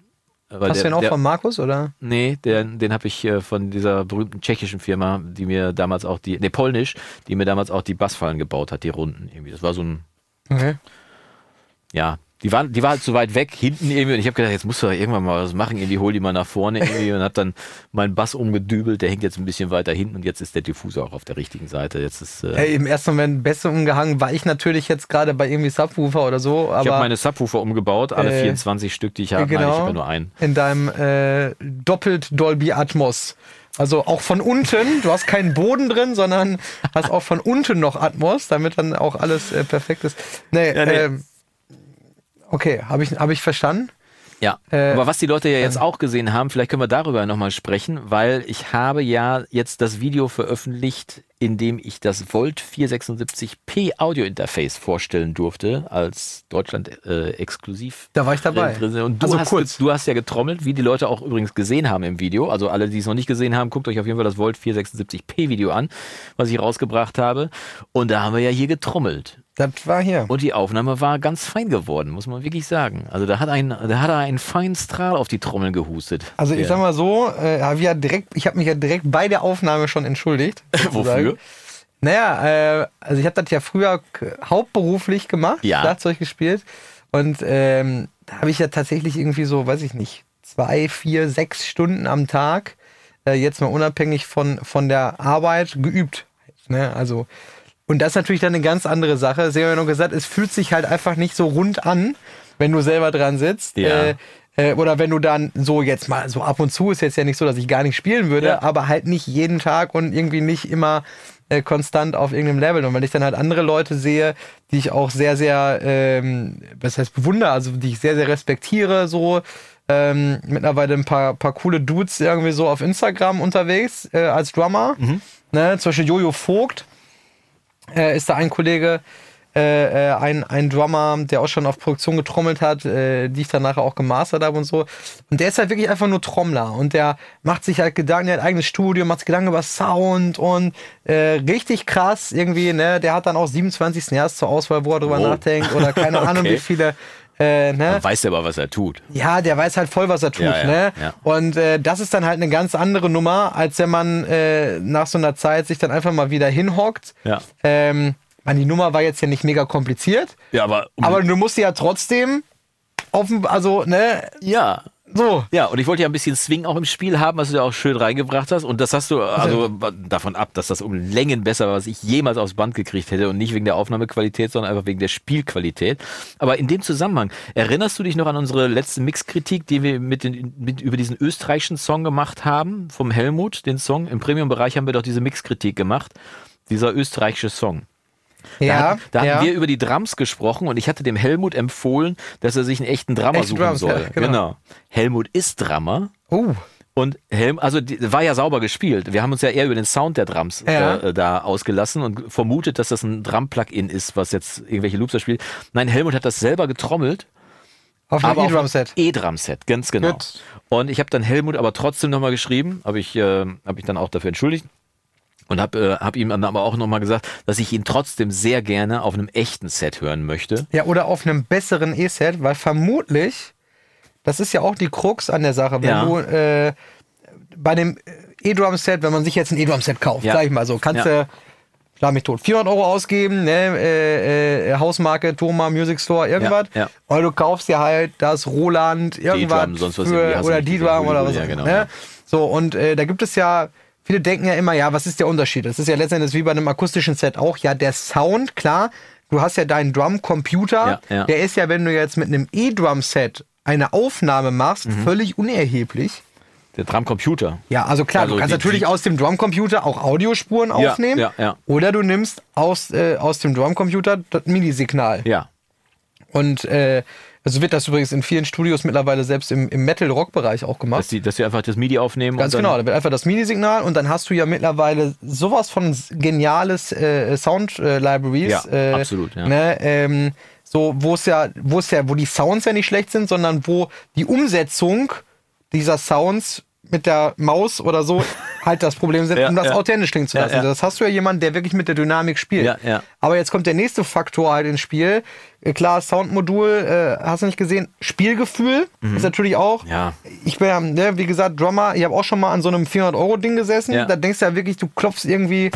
Weil Hast du der- den auch der- von Markus, oder? Nee, den, den habe ich äh, von dieser berühmten tschechischen Firma, die mir damals auch die, nee, polnisch, die mir damals auch die Bassfallen gebaut hat, die Runden irgendwie. Das war so ein, Okay. ja, Die, waren, die war halt so weit weg, hinten irgendwie. Und ich habe gedacht, jetzt musst du doch irgendwann mal was machen. Irgendwie hol die mal nach vorne irgendwie und hab dann meinen Bass umgedübelt. Der hängt jetzt ein bisschen weiter hinten und jetzt ist der Diffusor auch auf der richtigen Seite. Jetzt ist, äh, Ey, Im ersten Moment besser umgehangen war ich natürlich jetzt gerade bei irgendwie Subwoofer oder so. Aber ich habe meine Subwoofer umgebaut, alle Äh, 24 Stück, die ich habe. genau. Nein, ich habe nur einen. in deinem äh, doppelt Dolby Atmos. Also auch von unten, du hast keinen Boden drin, sondern hast auch von unten noch Atmos, damit dann auch alles äh, perfekt ist. Nee, Ja, nee. Ähm, okay, habe ich, hab ich verstanden. Ja, Äh, aber was die Leute ja jetzt auch gesehen haben, vielleicht können wir darüber nochmal sprechen, weil ich habe ja jetzt das Video veröffentlicht, in dem ich das Volt 476p Audio Interface vorstellen durfte, als Deutschland äh, exklusiv. Da war ich dabei. Und du, Also hast, kurz. du hast ja getrommelt, wie die Leute auch übrigens gesehen haben im Video. Also alle, die es noch nicht gesehen haben, guckt euch auf jeden Fall das Volt 476p Video an, was ich rausgebracht habe. Und da haben wir ja hier getrommelt. Das war hier. Und die Aufnahme war ganz fein geworden, muss man wirklich sagen. Also da hat ein, da hat er einen feinen Strahl auf die Trommeln gehustet. Also ich sag mal so, äh, hab ich ja direkt, ich habe mich ja direkt bei der Aufnahme schon entschuldigt. Wofür? Naja, äh, also ich habe das ja früher hauptberuflich gemacht, Ja. Schlagzeug gespielt. Und ähm, da habe ich ja tatsächlich irgendwie so, weiß ich nicht, zwei, vier, sechs Stunden am Tag, äh, jetzt mal unabhängig von, von der Arbeit, geübt. Ne? Also, und das ist natürlich dann eine ganz andere Sache. Sie haben ja noch gesagt, es fühlt sich halt einfach nicht so rund an, wenn du selber dran sitzt. Ja. Äh, äh, oder wenn du dann so jetzt mal so ab und zu ist jetzt ja nicht so, dass ich gar nicht spielen würde, Ja. aber halt nicht jeden Tag und irgendwie nicht immer äh, konstant auf irgendeinem Level. Und wenn ich dann halt andere Leute sehe, die ich auch sehr, sehr, ähm, was heißt bewundere, also die ich sehr, sehr respektiere, so ähm, mittlerweile ein paar, paar coole Dudes irgendwie so auf Instagram unterwegs äh, als Drummer. Ne? Zum Beispiel Jojo Vogt äh, ist da ein Kollege, äh, äh, ein, ein Drummer, der auch schon auf Produktion getrommelt hat, äh, die ich dann nachher auch gemastert habe und so. Und der ist halt wirklich einfach nur Trommler und der macht sich halt Gedanken, der hat ein eigenes Studio, macht sich Gedanken über Sound und äh, richtig krass irgendwie, ne? Der hat dann auch 27 Snares zur Auswahl, wo er drüber Oh. nachdenkt oder keine Ahnung, Okay. wie viele. Äh, ne? Weiß ja aber, was er tut. Ja, der weiß halt voll, was er tut, Ja, ja, ne? ja. Und äh, das ist dann halt eine ganz andere Nummer, als wenn man äh, nach so einer Zeit sich dann einfach mal wieder hinhockt. Ja. Ähm, man, die Nummer war jetzt ja nicht mega kompliziert, Ja, aber, um, aber du musst ja trotzdem dem, also, ne, ja. So. Ja, und ich wollte ja ein bisschen Swing auch im Spiel haben, was du ja auch schön reingebracht hast. Und das hast du, also davon ab, dass das um Längen besser war, was ich jemals aufs Band gekriegt hätte. Und nicht wegen der Aufnahmequalität, sondern einfach wegen der Spielqualität. Aber in dem Zusammenhang, erinnerst du dich noch an unsere letzte Mixkritik, die wir mit, den, mit über diesen österreichischen Song gemacht haben, vom Helmut, den Song? Im Premium-Bereich haben wir doch diese Mixkritik gemacht. Dieser österreichische Song. Da, Ja, hatten- da ja. hatten wir über die Drums gesprochen und ich hatte dem Helmut empfohlen, dass er sich einen echten Drummer Echte suchen Drums, soll. ja, genau. Helmut ist Drummer Oh, und Helm, also die, war ja sauber gespielt. Wir haben uns ja eher über den Sound der Drums Ja. äh, da ausgelassen und vermutet, dass das ein Drum-Plugin ist, was jetzt irgendwelche Loops da spielt. Nein, Helmut hat das selber getrommelt. auf einem auf E-Drum-Set. E-Drum-Set, ganz genau. Gut. Und ich habe dann Helmut aber trotzdem nochmal geschrieben, habe ich, äh, hab ich dann auch dafür entschuldigt. Und habe äh, hab ihm aber auch nochmal gesagt, dass ich ihn trotzdem sehr gerne auf einem echten Set hören möchte. Ja, oder auf einem besseren E-Set, weil vermutlich, das ist ja auch die Krux an der Sache, wenn Ja. du äh, bei dem E-Drum-Set, wenn man sich jetzt ein E-Drum-Set kauft, Ja. sag ich mal so, kannst Ja. du, schlag mich tot, 400 Euro ausgeben, ne, äh, äh, Hausmarke, Thoma, Music Store, irgendwas. Ja, ja. Oder du kaufst dir halt das Roland, irgendwas. Für, oder D-Drum oder was ja, auch immer, genau, ne? ja. So, und äh, da gibt es ja, viele denken ja immer, ja, was ist der Unterschied? Das ist ja letztendlich wie bei einem akustischen Set auch. Ja, der Sound, klar, du hast ja deinen Drum-Computer, Ja, ja. der ist ja, wenn du jetzt mit einem E-Drum-Set eine Aufnahme machst, Mhm. völlig unerheblich. Der Drumcomputer. Ja, also klar, Also du kannst die- natürlich die- aus dem Drumcomputer auch Audiospuren Ja, aufnehmen. ja, ja. Oder du nimmst aus, äh, aus dem Drumcomputer das MIDI-Signal. Ja. Und äh, also wird das übrigens in vielen Studios mittlerweile selbst im, im Metal-Rock-Bereich auch gemacht. Dass die, dass die einfach das MIDI aufnehmen. Ganz genau, da wird einfach das MIDI-Signal und dann hast du ja mittlerweile sowas von geniales äh, Sound-Libraries. Ja, äh, absolut, ja. Ne, ähm, so, wo es ja, wo es ja, wo die Sounds ja nicht schlecht sind, sondern wo die Umsetzung dieser Sounds mit der Maus oder so halt das Problem sind, Ja, um das ja. authentisch klingen zu lassen. ja. Das hast du ja jemanden, der wirklich mit der Dynamik spielt. Aber jetzt kommt der nächste Faktor halt ins Spiel. Äh, Klar, Soundmodul, äh, hast du nicht gesehen. Spielgefühl ist natürlich auch. Mhm. Ich bin ja, ne, wie gesagt, Drummer. Ich habe auch schon mal an so einem 400-Euro-Ding gesessen. Da denkst du ja wirklich, du klopfst irgendwie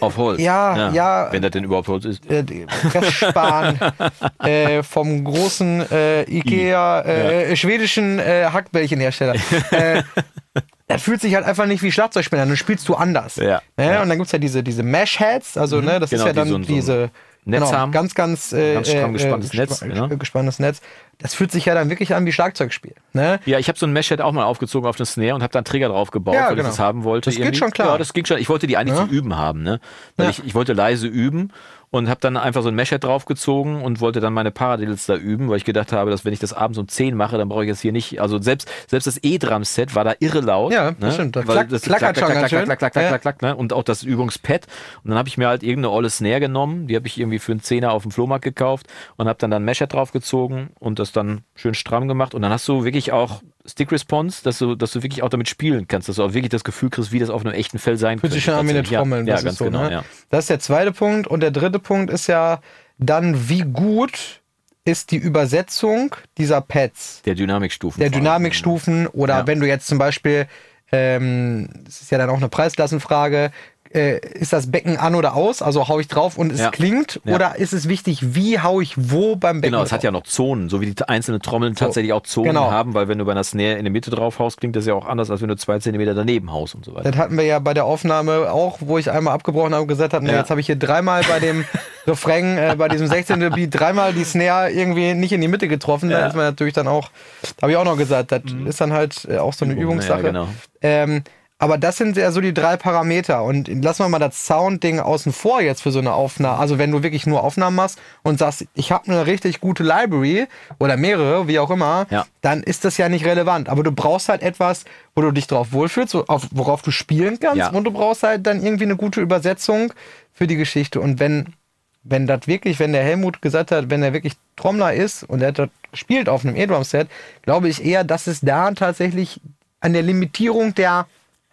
Auf Holz. Ja, ja. Wenn das denn überhaupt Holz ist. äh, Pressspan äh, vom großen äh, Ikea äh, schwedischen äh, Hackbällchenhersteller. äh, er fühlt sich halt einfach nicht wie Schlagzeugspieler an, dann spielst du anders. Ja. Ne? Ja. Und dann gibt's ja diese, diese Mesh-Heads, also ne, das Genau, ist ja dann so ein- so diese Netz genau, haben. ganz, ganz, äh, Ganz stramm äh, gespanntes äh, Netz, gespa- ja. gespanntes Netz. Das fühlt sich ja dann wirklich an wie Schlagzeugspiel. Ne? Ja, ich habe so ein Mesh-Head auch mal aufgezogen auf eine Snare und habe dann Trigger drauf gebaut, Ja, weil genau. ich das haben wollte. Das geht irgendwie. schon klar. Ja, das ging schon. Ich wollte die eigentlich Ja. zum Üben haben, ne? Weil Ja. ich, ich wollte leise üben und habe dann einfach so ein Mesh-Head draufgezogen und wollte dann meine Paradiddles da üben, weil ich gedacht habe, dass wenn ich das abends um 10 mache, dann brauche ich jetzt hier nicht, also selbst, selbst das E-Drum-Set war da irre laut. Ja, das ne? stimmt. Da klack- das klackert klack, klack, klack, klack, klack, klack, klack, klack, ne? Und auch das Übungspad. Und dann habe ich mir halt irgendeine olle Snare genommen, die habe ich irgendwie für einen Zehner auf dem Flohmarkt gekauft und habe dann dann Mesh-Head draufgezogen und das dann schön stramm gemacht und dann hast du wirklich auch Stick Response, dass du, dass du wirklich auch damit spielen kannst, dass du auch wirklich das Gefühl kriegst, wie das auf einem echten Fell sein könnte schon an wie eine tatsächlich. Trommel. Ja, das ja ist ganz so, genau, ne? ja. Das ist der zweite Punkt. Und der dritte Punkt ist ja dann, wie gut ist die Übersetzung dieser Pads, Der Dynamikstufen. der. Dynamikstufen oder Ja. wenn du jetzt zum Beispiel, ähm, das ist ja dann auch eine Preisklassenfrage, äh, ist das Becken an oder aus? Also hau ich drauf und es Ja. klingt? Ja. Oder ist es wichtig, wie hau ich wo beim Becken Genau, es hat drauf? ja noch Zonen, so wie die einzelnen Trommeln tatsächlich auch Zonen genau. haben, weil wenn du bei einer Snare in der Mitte drauf haust, klingt das ja auch anders, als wenn du zwei Zentimeter daneben haust und so weiter. Das hatten wir ja bei der Aufnahme auch, wo ich einmal abgebrochen habe und gesagt habe, nee, Ja. jetzt habe ich hier dreimal bei dem Refrain, äh, bei diesem 16. Beat, dreimal die Snare irgendwie nicht in die Mitte getroffen. Da ist man natürlich dann auch, habe ich auch noch gesagt, das ist dann halt äh, auch so eine Übung, Übungssache. ja, genau. ähm, aber das sind ja so die drei Parameter. Und lassen wir mal das Sound-Ding außen vor jetzt für so eine Aufnahme. Also wenn du wirklich nur Aufnahmen machst und sagst, ich habe eine richtig gute Library oder mehrere, wie auch immer, Ja. dann ist das ja nicht relevant. Aber du brauchst halt etwas, wo du dich drauf wohlfühlst, worauf du spielen kannst. Ja. Und du brauchst halt dann irgendwie eine gute Übersetzung für die Geschichte. Und wenn, wenn das wirklich, wenn der Helmut gesagt hat, wenn er wirklich Trommler ist und er hat das gespielt auf einem E-Drum-Set, glaube ich eher, dass es da tatsächlich an der Limitierung der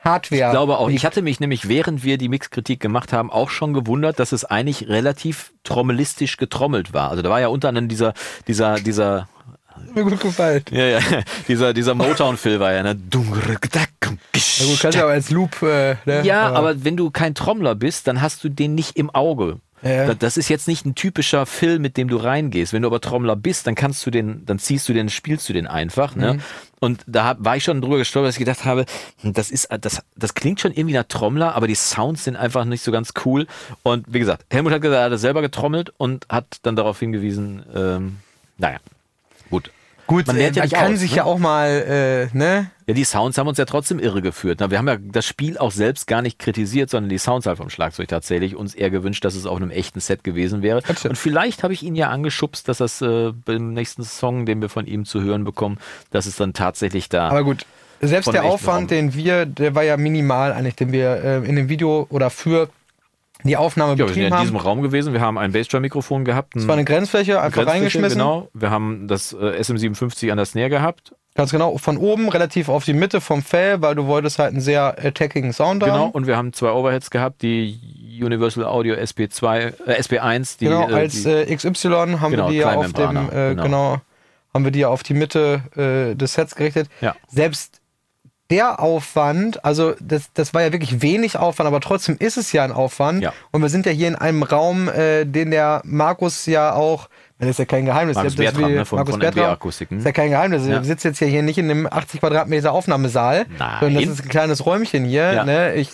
Hardware. Ich glaube auch, ich hatte mich nämlich, während wir die Mixkritik gemacht haben, auch schon gewundert, dass es eigentlich relativ trommelistisch getrommelt war. Also da war ja unter anderem dieser, dieser, dieser, mir gut gefallen. ja, ja, dieser, dieser Motown-Phil war ja, ne? Na gut, kannst du aber als Loop, äh, ne? Ja, aber wenn du kein Trommler bist, dann hast du den nicht im Auge. Ja. Da- Das ist jetzt nicht ein typischer Film, mit dem du reingehst. Wenn du aber Trommler bist, dann kannst du den, dann ziehst du den, spielst du den einfach. Mhm. Ne? Und da war ich schon drüber gestolpert, dass ich gedacht habe, hm, das ist, das, das klingt schon irgendwie nach Trommler, aber die Sounds sind einfach nicht so ganz cool. Und wie gesagt, Helmut hat gesagt, er hat selber getrommelt und hat dann darauf hingewiesen, ähm, naja, gut. Gut, Man man, lernt ja man nicht kann aus, sich ne? ja auch mal, äh, ne? Ja, die Sounds haben uns ja trotzdem irre geführt. ne? Wir haben ja das Spiel auch selbst gar nicht kritisiert, sondern die Sounds halt vom Schlagzeug tatsächlich uns eher gewünscht, dass es auf einem echten Set gewesen wäre. Stimmt. Und vielleicht habe ich ihn ja angeschubst, dass das äh, beim nächsten Song, den wir von ihm zu hören bekommen, dass es dann tatsächlich da. Aber gut, selbst der Aufwand, Raum. den wir, der war ja minimal eigentlich, den wir äh, in dem Video oder für die Aufnahme ja, wir sind ja in diesem haben. Raum gewesen. Wir haben ein Bassdrum-Mikrofon gehabt. Es war eine Grenzfläche, einfach reingeschmissen. Genau. Wir haben das äh, SM57 an der Snare gehabt. Ganz genau, von oben relativ auf die Mitte vom Fell, weil du wolltest halt einen sehr attacking Sound Genau. haben. Und wir haben zwei Overheads gehabt, die Universal Audio SP2, äh, SP1, die, Genau, äh, als die, äh, XY haben Genau, wir die ja auf dem, äh, genau. genau. haben wir die ja auf die Mitte des Sets gerichtet. Ja. Selbst der Aufwand, also das, das war ja wirklich wenig Aufwand, aber trotzdem ist es ja ein Aufwand. Ja. Und wir sind ja hier in einem Raum, äh, den der Markus ja auch, das ist ja kein Geheimnis, Markus das ist Bertram, wie- ne, von- Markus von Bertram, Akustik, hm? ist ja kein Geheimnis. Ja. Wir sitzen jetzt ja hier nicht in einem 80 Quadratmeter Aufnahmesaal, Nein. sondern das ist ein kleines Räumchen hier. Ja. Ne? Ich,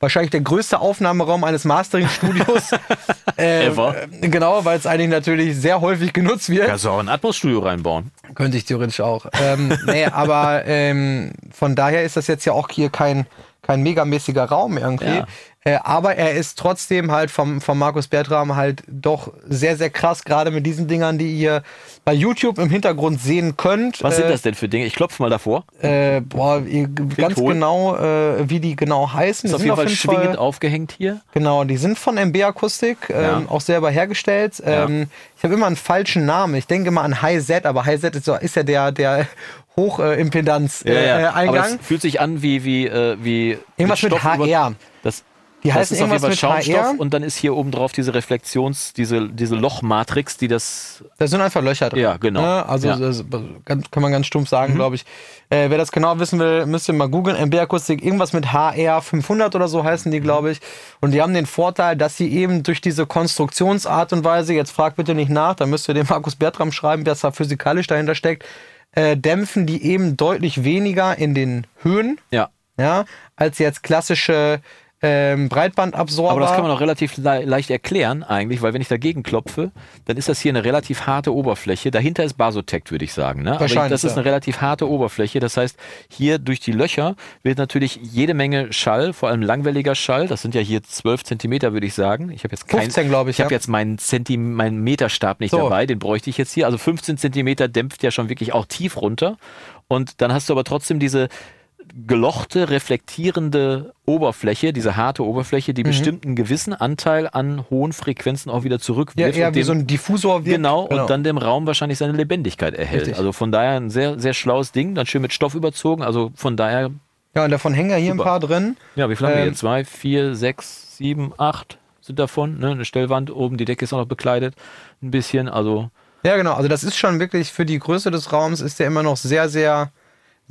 wahrscheinlich der größte Aufnahmeraum eines Mastering-Studios. äh, Ever. Genau, weil es eigentlich natürlich sehr häufig genutzt wird. Kannst du auch ein Atmos-Studio reinbauen. Könnte ich theoretisch auch. Ähm, nee, aber ähm, von daher ist das jetzt ja auch hier kein, kein megamäßiger Raum irgendwie. Ja. Äh, aber er ist trotzdem halt vom, vom Markus Bertram halt doch sehr, sehr krass, gerade mit diesen Dingern, die ihr bei YouTube im Hintergrund sehen könnt. Was äh, sind das denn für Dinge? Ich klopfe mal davor. Äh, boah, ihr, ganz holen. genau, äh, wie die genau heißen. Ist Die auf sind jeden Fall schwingend aufgehängt hier. Genau, die sind von MB Akustik, ähm, Ja. auch selber hergestellt. Ähm, Ich habe immer einen falschen Namen. Ich denke immer an High Z, aber High Z ist, so, ist ja der, der Hochimpedanz äh, äh, Aber Eingang. das fühlt sich an wie, wie, äh, wie Irgendwas mit über- HR. Das, Die das heißen ist auf jeden irgendwas Fall mit Schaumstoff HR. und dann ist hier oben drauf diese Reflexions, diese, diese Lochmatrix, die das. Da sind einfach Löcher drin. Ja, genau. Ne? Also Ja. das ganz, kann man ganz stumpf sagen, glaube ich. Äh, wer das genau wissen will, müsst ihr mal googeln. MB-Akustik, irgendwas mit HR 500 oder so heißen die, glaube ich. Und die haben den Vorteil, dass sie eben durch diese Konstruktionsart und Weise, jetzt fragt bitte nicht nach, da müsst ihr dem Markus Bertram schreiben, wer da physikalisch dahinter steckt, äh, dämpfen die eben deutlich weniger in den Höhen, Ja. ja, als jetzt klassische ähm, Breitbandabsorber. Aber das kann man auch relativ le leicht erklären eigentlich, weil wenn ich dagegen klopfe, dann ist das hier eine relativ harte Oberfläche. Dahinter ist Basotect, würde ich sagen. Ne? Aber Wahrscheinlich, das ist eine relativ harte Oberfläche. Das heißt, hier durch die Löcher wird natürlich jede Menge Schall, vor allem langwelliger Schall. Das sind ja hier 12 Zentimeter, würde ich sagen. Ich habe jetzt kein, 15, glaube ich, Ich habe ja. jetzt meinen, Zenti meinen Meterstab nicht So. dabei. Den bräuchte ich jetzt hier. Also 15 Zentimeter dämpft ja schon wirklich auch tief runter. Und dann hast du aber trotzdem diese gelochte, reflektierende Oberfläche, diese harte Oberfläche, Mhm. die bestimmt einen gewissen Anteil an hohen Frequenzen auch wieder ja, zurückwirft. eher und wie so ein Diffusor wirkt. Genau, und dann dem Raum wahrscheinlich seine Lebendigkeit erhält. Richtig. Also von daher ein sehr, sehr schlaues Ding, dann schön mit Stoff überzogen. Also von daher, Ja, und davon hängen ja hier Super. ein paar drin. ja, wie viel haben wir Ähm, hier? Zwei, vier, sechs, sieben, acht sind davon. Ne? Eine Stellwand oben, die Decke ist auch noch bekleidet. Ein bisschen, also Ja, genau. Also das ist schon wirklich für die Größe des Raums ist der immer noch sehr, sehr,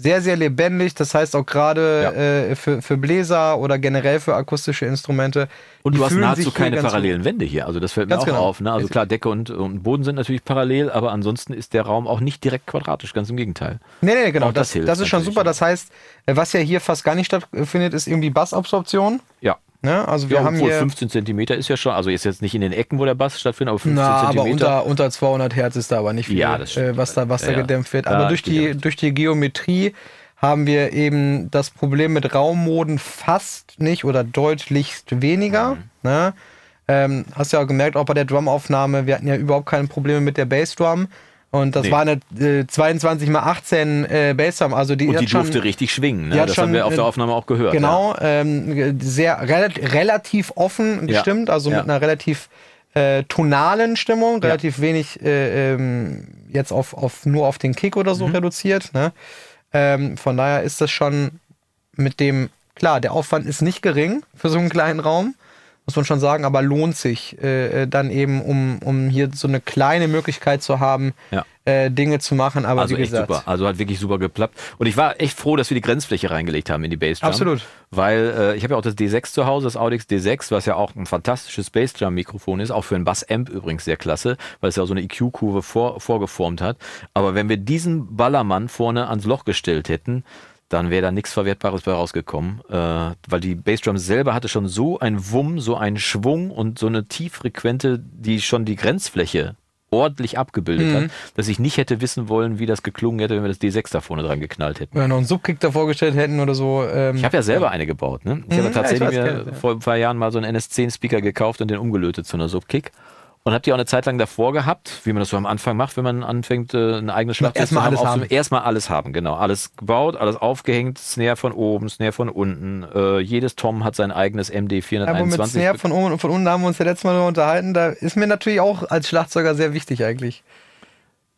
sehr, sehr lebendig. Das heißt auch gerade Ja. äh, für, für Bläser oder generell für akustische Instrumente. Und du hast nahezu keine parallelen Wände hier. Also das fällt mir auch genau. auf. Ne? Also klar, Decke und, und Boden sind natürlich parallel, aber ansonsten ist der Raum auch nicht direkt quadratisch, ganz im Gegenteil. Nee, nee, genau. Auch das Das, hilft das ist schon super. Das heißt, äh, was ja hier fast gar nicht stattfindet, ist irgendwie Bassabsorption. Ja. Ne? Also wir ja, haben obwohl hier. 15 Zentimeter ist ja schon, also ist jetzt nicht in den Ecken, wo der Bass stattfindet, aber 15 Na, aber Zentimeter. unter, unter 200 Hertz ist da aber nicht viel, Ja, äh, was da, was da Ja, ja. gedämpft wird. Da Aber durch die, durch die Geometrie haben wir eben das Problem mit Raummoden fast nicht oder deutlichst weniger. Mhm. Ne? Ähm, hast ja auch gemerkt, auch bei der Drumaufnahme, wir hatten ja überhaupt keine Probleme mit der Bassdrum. Und das Nee. war eine äh, 22 mal 18 äh, Bassdrum. Also die, und die schon, durfte richtig schwingen. Ne? Das schon, haben wir auf der Aufnahme auch gehört. Genau, ähm, sehr rel relativ offen Ja. gestimmt, also Ja. mit einer relativ äh, tonalen Stimmung, relativ wenig äh, ähm, jetzt auf, auf nur auf den Kick oder so Mhm. reduziert. Ne? Ähm, von daher ist das schon mit dem, klar, der Aufwand ist nicht gering für so einen kleinen Raum, muss man schon sagen, aber lohnt sich äh, äh, dann eben, um, um hier so eine kleine Möglichkeit zu haben, Ja. äh, Dinge zu machen. Aber Also wie echt gesagt, super. Also hat wirklich super geklappt. Und ich war echt froh, dass wir die Grenzfläche reingelegt haben in die Bassdrum. Absolut. Weil äh, ich habe ja auch das D6 zu Hause, das Audix D6, was ja auch ein fantastisches Bassdrum-Mikrofon ist, auch für ein Bass-Amp übrigens sehr klasse, weil es ja auch so eine EQ-Kurve vor, vorgeformt hat. Aber wenn wir diesen Ballermann vorne ans Loch gestellt hätten, dann wäre da nichts Verwertbares bei rausgekommen. Äh, weil die Bassdrum selber hatte schon so einen Wumm, so einen Schwung und so eine tieffrequente, die schon die Grenzfläche ordentlich abgebildet hat, dass ich nicht hätte wissen wollen, wie das geklungen hätte, wenn wir das D6 da vorne dran geknallt hätten. wenn wir noch einen Subkick da vorgestellt hätten oder so. Ähm, Ich habe ja selber eine gebaut. Ne? Ich Mhm, habe ja, tatsächlich ich weiß, mir ja. vor ein paar Jahren mal so einen NS10-Speaker gekauft und den umgelötet zu einer Subkick. Und habe die auch eine Zeit lang davor gehabt, wie man das so am Anfang macht, wenn man anfängt, äh, ein eigenes Schlagzeug Erstmal alles aufzunehmen. haben. Erstmal alles haben, genau. Alles gebaut, alles aufgehängt, Snare von oben, Snare von unten. Äh, jedes Tom hat sein eigenes MD Ja, aber mit 421. Snare von oben und von unten haben wir uns ja letztes Mal unterhalten. Da ist mir natürlich auch als Schlagzeuger sehr wichtig eigentlich.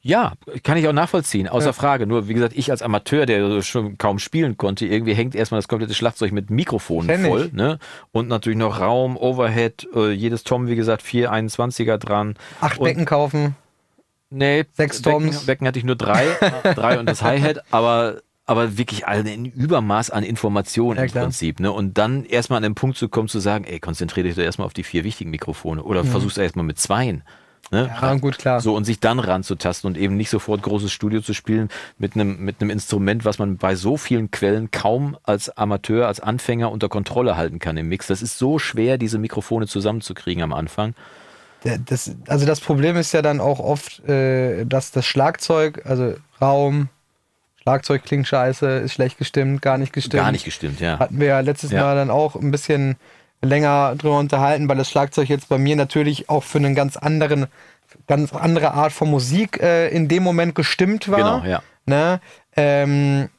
Ja, kann ich auch nachvollziehen, außer Ja. Frage. Nur, wie gesagt, ich als Amateur, der schon kaum spielen konnte, irgendwie hängt erstmal das komplette Schlagzeug mit Mikrofonen voll. Ne? Und natürlich noch Raum, Overhead, äh, jedes Tom, wie gesagt, 421er dran. Acht Und- Becken kaufen. Nee, Sechs Becken, Toms. Becken hatte ich nur drei, drei und das Hi-Hat, aber, aber wirklich ein Übermaß an Informationen Ja, im klar. Prinzip. Ne? Und dann erstmal an den Punkt zu kommen, zu sagen, ey, konzentriere dich doch erstmal auf die vier wichtigen Mikrofone oder versuch's erstmal mit zweien. Ne? Ja, gut, klar. So und sich dann ranzutasten und eben nicht sofort großes Studio zu spielen mit einem mit einem Instrument, was man bei so vielen Quellen kaum als Amateur, als Anfänger unter Kontrolle halten kann im Mix. Das ist so schwer, diese Mikrofone zusammenzukriegen am Anfang. Das, also das Problem ist ja dann auch oft, äh, dass das Schlagzeug, also Raum, Schlagzeug klingt scheiße, ist schlecht gestimmt, gar nicht gestimmt. Gar nicht gestimmt, ja. Hatten wir ja letztes Ja. Mal dann auch ein bisschen länger drüber unterhalten, weil das Schlagzeug jetzt bei mir natürlich auch für einen ganz anderen, ganz andere Art von Musik äh, in dem Moment gestimmt war. Genau, ja. Ne? Ähm,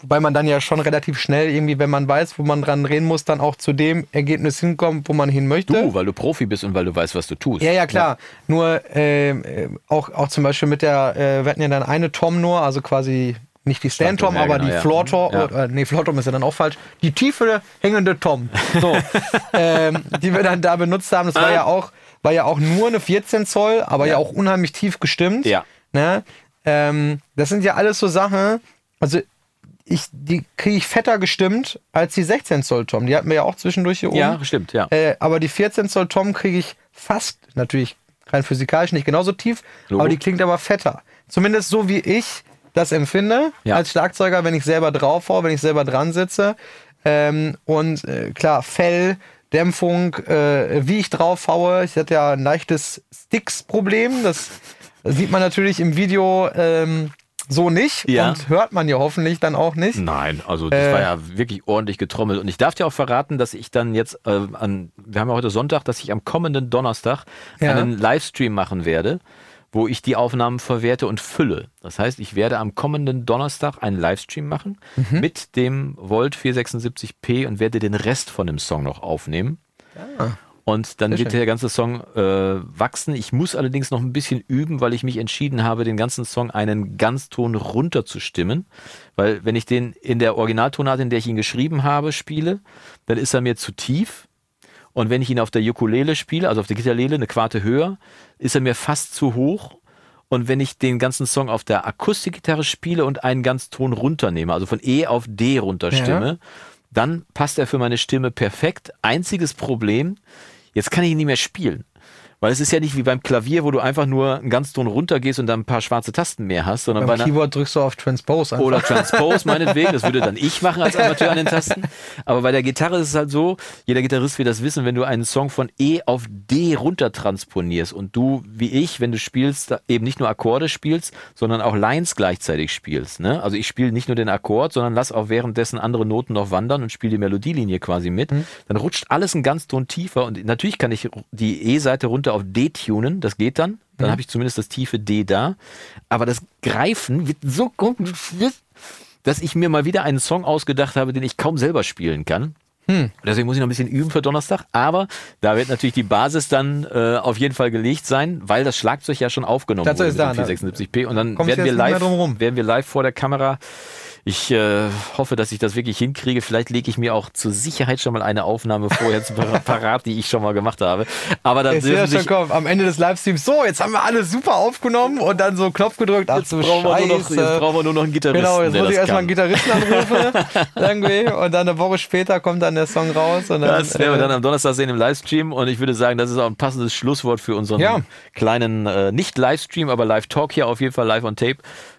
wobei man dann ja schon relativ schnell irgendwie, wenn man weiß, wo man dran drehen muss, dann auch zu dem Ergebnis hinkommt, wo man hin möchte. Du, weil du Profi bist und weil du weißt, was du tust. Ja, ja, klar. Nur ähm, äh, auch, auch zum Beispiel mit der, äh, wir hatten ja dann eine Tom nur, also quasi nicht die Stand Stand-Tom, ja, aber genau, die ja. Floor Tom, Ja. äh, nee, Floor Tom ist ja dann auch falsch, die tiefe hängende Tom, so, ähm, die wir dann da benutzt haben. Das war Ah. ja auch, war ja auch nur eine 14 Zoll, aber ja, auch unheimlich tief gestimmt. Ja. Ne? Ähm, das sind ja alles so Sachen, also ich, die kriege ich fetter gestimmt als die 16 Zoll Tom. Die hatten wir ja auch zwischendurch hier oben. Ja, stimmt, ja. Äh, aber die 14 Zoll Tom kriege ich fast, natürlich rein physikalisch nicht genauso tief, Logo. aber die klingt aber fetter. Zumindest so wie ich das empfinde Ja. als Schlagzeuger, wenn ich selber drauf hau, wenn ich selber dran sitze. Ähm, und äh, klar, Fell, Dämpfung, äh, wie ich drauf haue. Ich hatte ja ein leichtes Sticks-Problem. Das sieht man natürlich im Video ähm, so nicht Ja. und hört man ja hoffentlich dann auch nicht. Nein, also das Äh, war ja wirklich ordentlich getrommelt. Und ich darf dir auch verraten, dass ich dann jetzt äh, an, wir haben ja heute Sonntag, dass ich am kommenden Donnerstag Ja. einen Livestream machen werde, wo ich die Aufnahmen verwerte und fülle. Das heißt, ich werde am kommenden Donnerstag einen Livestream machen Mhm. mit dem Volt 476p und werde den Rest von dem Song noch aufnehmen. Und dann Sehr wird schön. der ganze Song äh, wachsen. Ich muss allerdings noch ein bisschen üben, weil ich mich entschieden habe, den ganzen Song einen Ganzton runter zu stimmen. Weil wenn ich den in der Originaltonart, in der ich ihn geschrieben habe, spiele, dann ist er mir zu tief. Und wenn ich ihn auf der Ukulele spiele, also auf der Gitarrele, eine Quarte höher, ist er mir fast zu hoch. Und wenn ich den ganzen Song auf der Akustikgitarre spiele und einen Ganzton runternehme, also von E auf D runterstimme, dann passt er für meine Stimme perfekt. Einziges Problem, jetzt kann ich ihn nicht mehr spielen. Weil es ist ja nicht wie beim Klavier, wo du einfach nur einen Ganzton runtergehst und dann ein paar schwarze Tasten mehr hast, sondern bei Beim einer, Keyboard drückst du auf Transpose einfach. oder Transpose meinetwegen, das würde dann ich machen als Amateur an den Tasten. Aber bei der Gitarre ist es halt so, jeder Gitarrist wird das wissen, wenn du einen Song von E auf D runter transponierst und du, wie ich, wenn du spielst, eben nicht nur Akkorde spielst, sondern auch Lines gleichzeitig spielst. Ne? Also ich spiele nicht nur den Akkord, sondern lass auch währenddessen andere Noten noch wandern und spiele die Melodielinie quasi mit. Dann rutscht alles einen ganz Ton tiefer und natürlich kann ich die E-Seite runter auf D tunen, das geht dann. Dann habe ich zumindest das tiefe D da. Aber das Greifen wird so kompliziert, dass ich mir mal wieder einen Song ausgedacht habe, den ich kaum selber spielen kann. Deswegen muss ich noch ein bisschen üben für Donnerstag. Aber da wird natürlich die Basis dann äh, auf jeden Fall gelegt sein, weil das Schlagzeug ja schon aufgenommen Das wurde ist mit da, dem ne? 476p. Und dann werden wir, live, werden wir live vor der Kamera. Ich äh, hoffe, dass ich das wirklich hinkriege. Vielleicht lege ich mir auch zur Sicherheit schon mal eine Aufnahme vorher zu par- parat, die ich schon mal gemacht habe. Aber dann dürfen schon sich kommen. Am Ende des Livestreams, so, jetzt haben wir alles super aufgenommen und dann so Knopf gedrückt. Ach Jetzt brauchen, wir nur noch, jetzt brauchen wir nur noch einen Gitarristen. Genau, jetzt muss ich erstmal einen. Gitarristen anrufen, irgendwie, und dann eine Woche später kommt dann der Song raus. Und dann, Das werden wir äh, dann am Donnerstag sehen im Livestream und ich würde sagen, das ist auch ein passendes Schlusswort für unseren Ja. kleinen, äh, nicht Livestream, aber Live-Talk hier auf jeden Fall live on tape.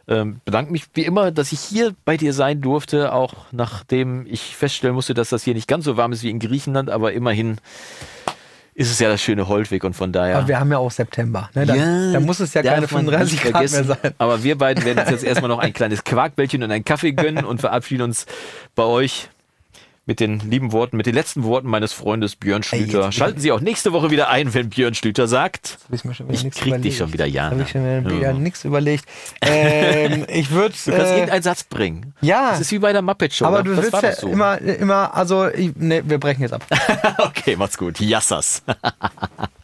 Ähm, bedanke mich wie immer, dass ich hier bei dir sein durfte, auch nachdem ich feststellen musste, dass das hier nicht ganz so warm ist wie in Griechenland, aber immerhin ist es ja das schöne Holtweg und von daher. Aber wir haben ja auch September. Ne? Da, da muss es ja keine man 35 nicht Grad mehr vergessen. sein. Aber wir beiden werden uns jetzt erstmal noch ein kleines Quarkbällchen und einen Kaffee gönnen und verabschieden uns bei euch mit den lieben Worten, mit den letzten Worten meines Freundes Björn Schlüter. jetzt- Schalten Sie auch nächste Woche wieder ein, wenn Björn Schlüter sagt. Hab ich mir schon wieder Ich nichts krieg dich überlegt. schon wieder, Jana. Habe ich schon wieder Ja. nichts überlegt. Ähm, ich würde. Du kannst Äh, irgendeinen Satz bringen. ja. Das ist wie bei der Muppet Show. aber das du willst war ja so. immer, immer, also, ich, ne, wir brechen jetzt ab. okay, macht's gut. Yassas.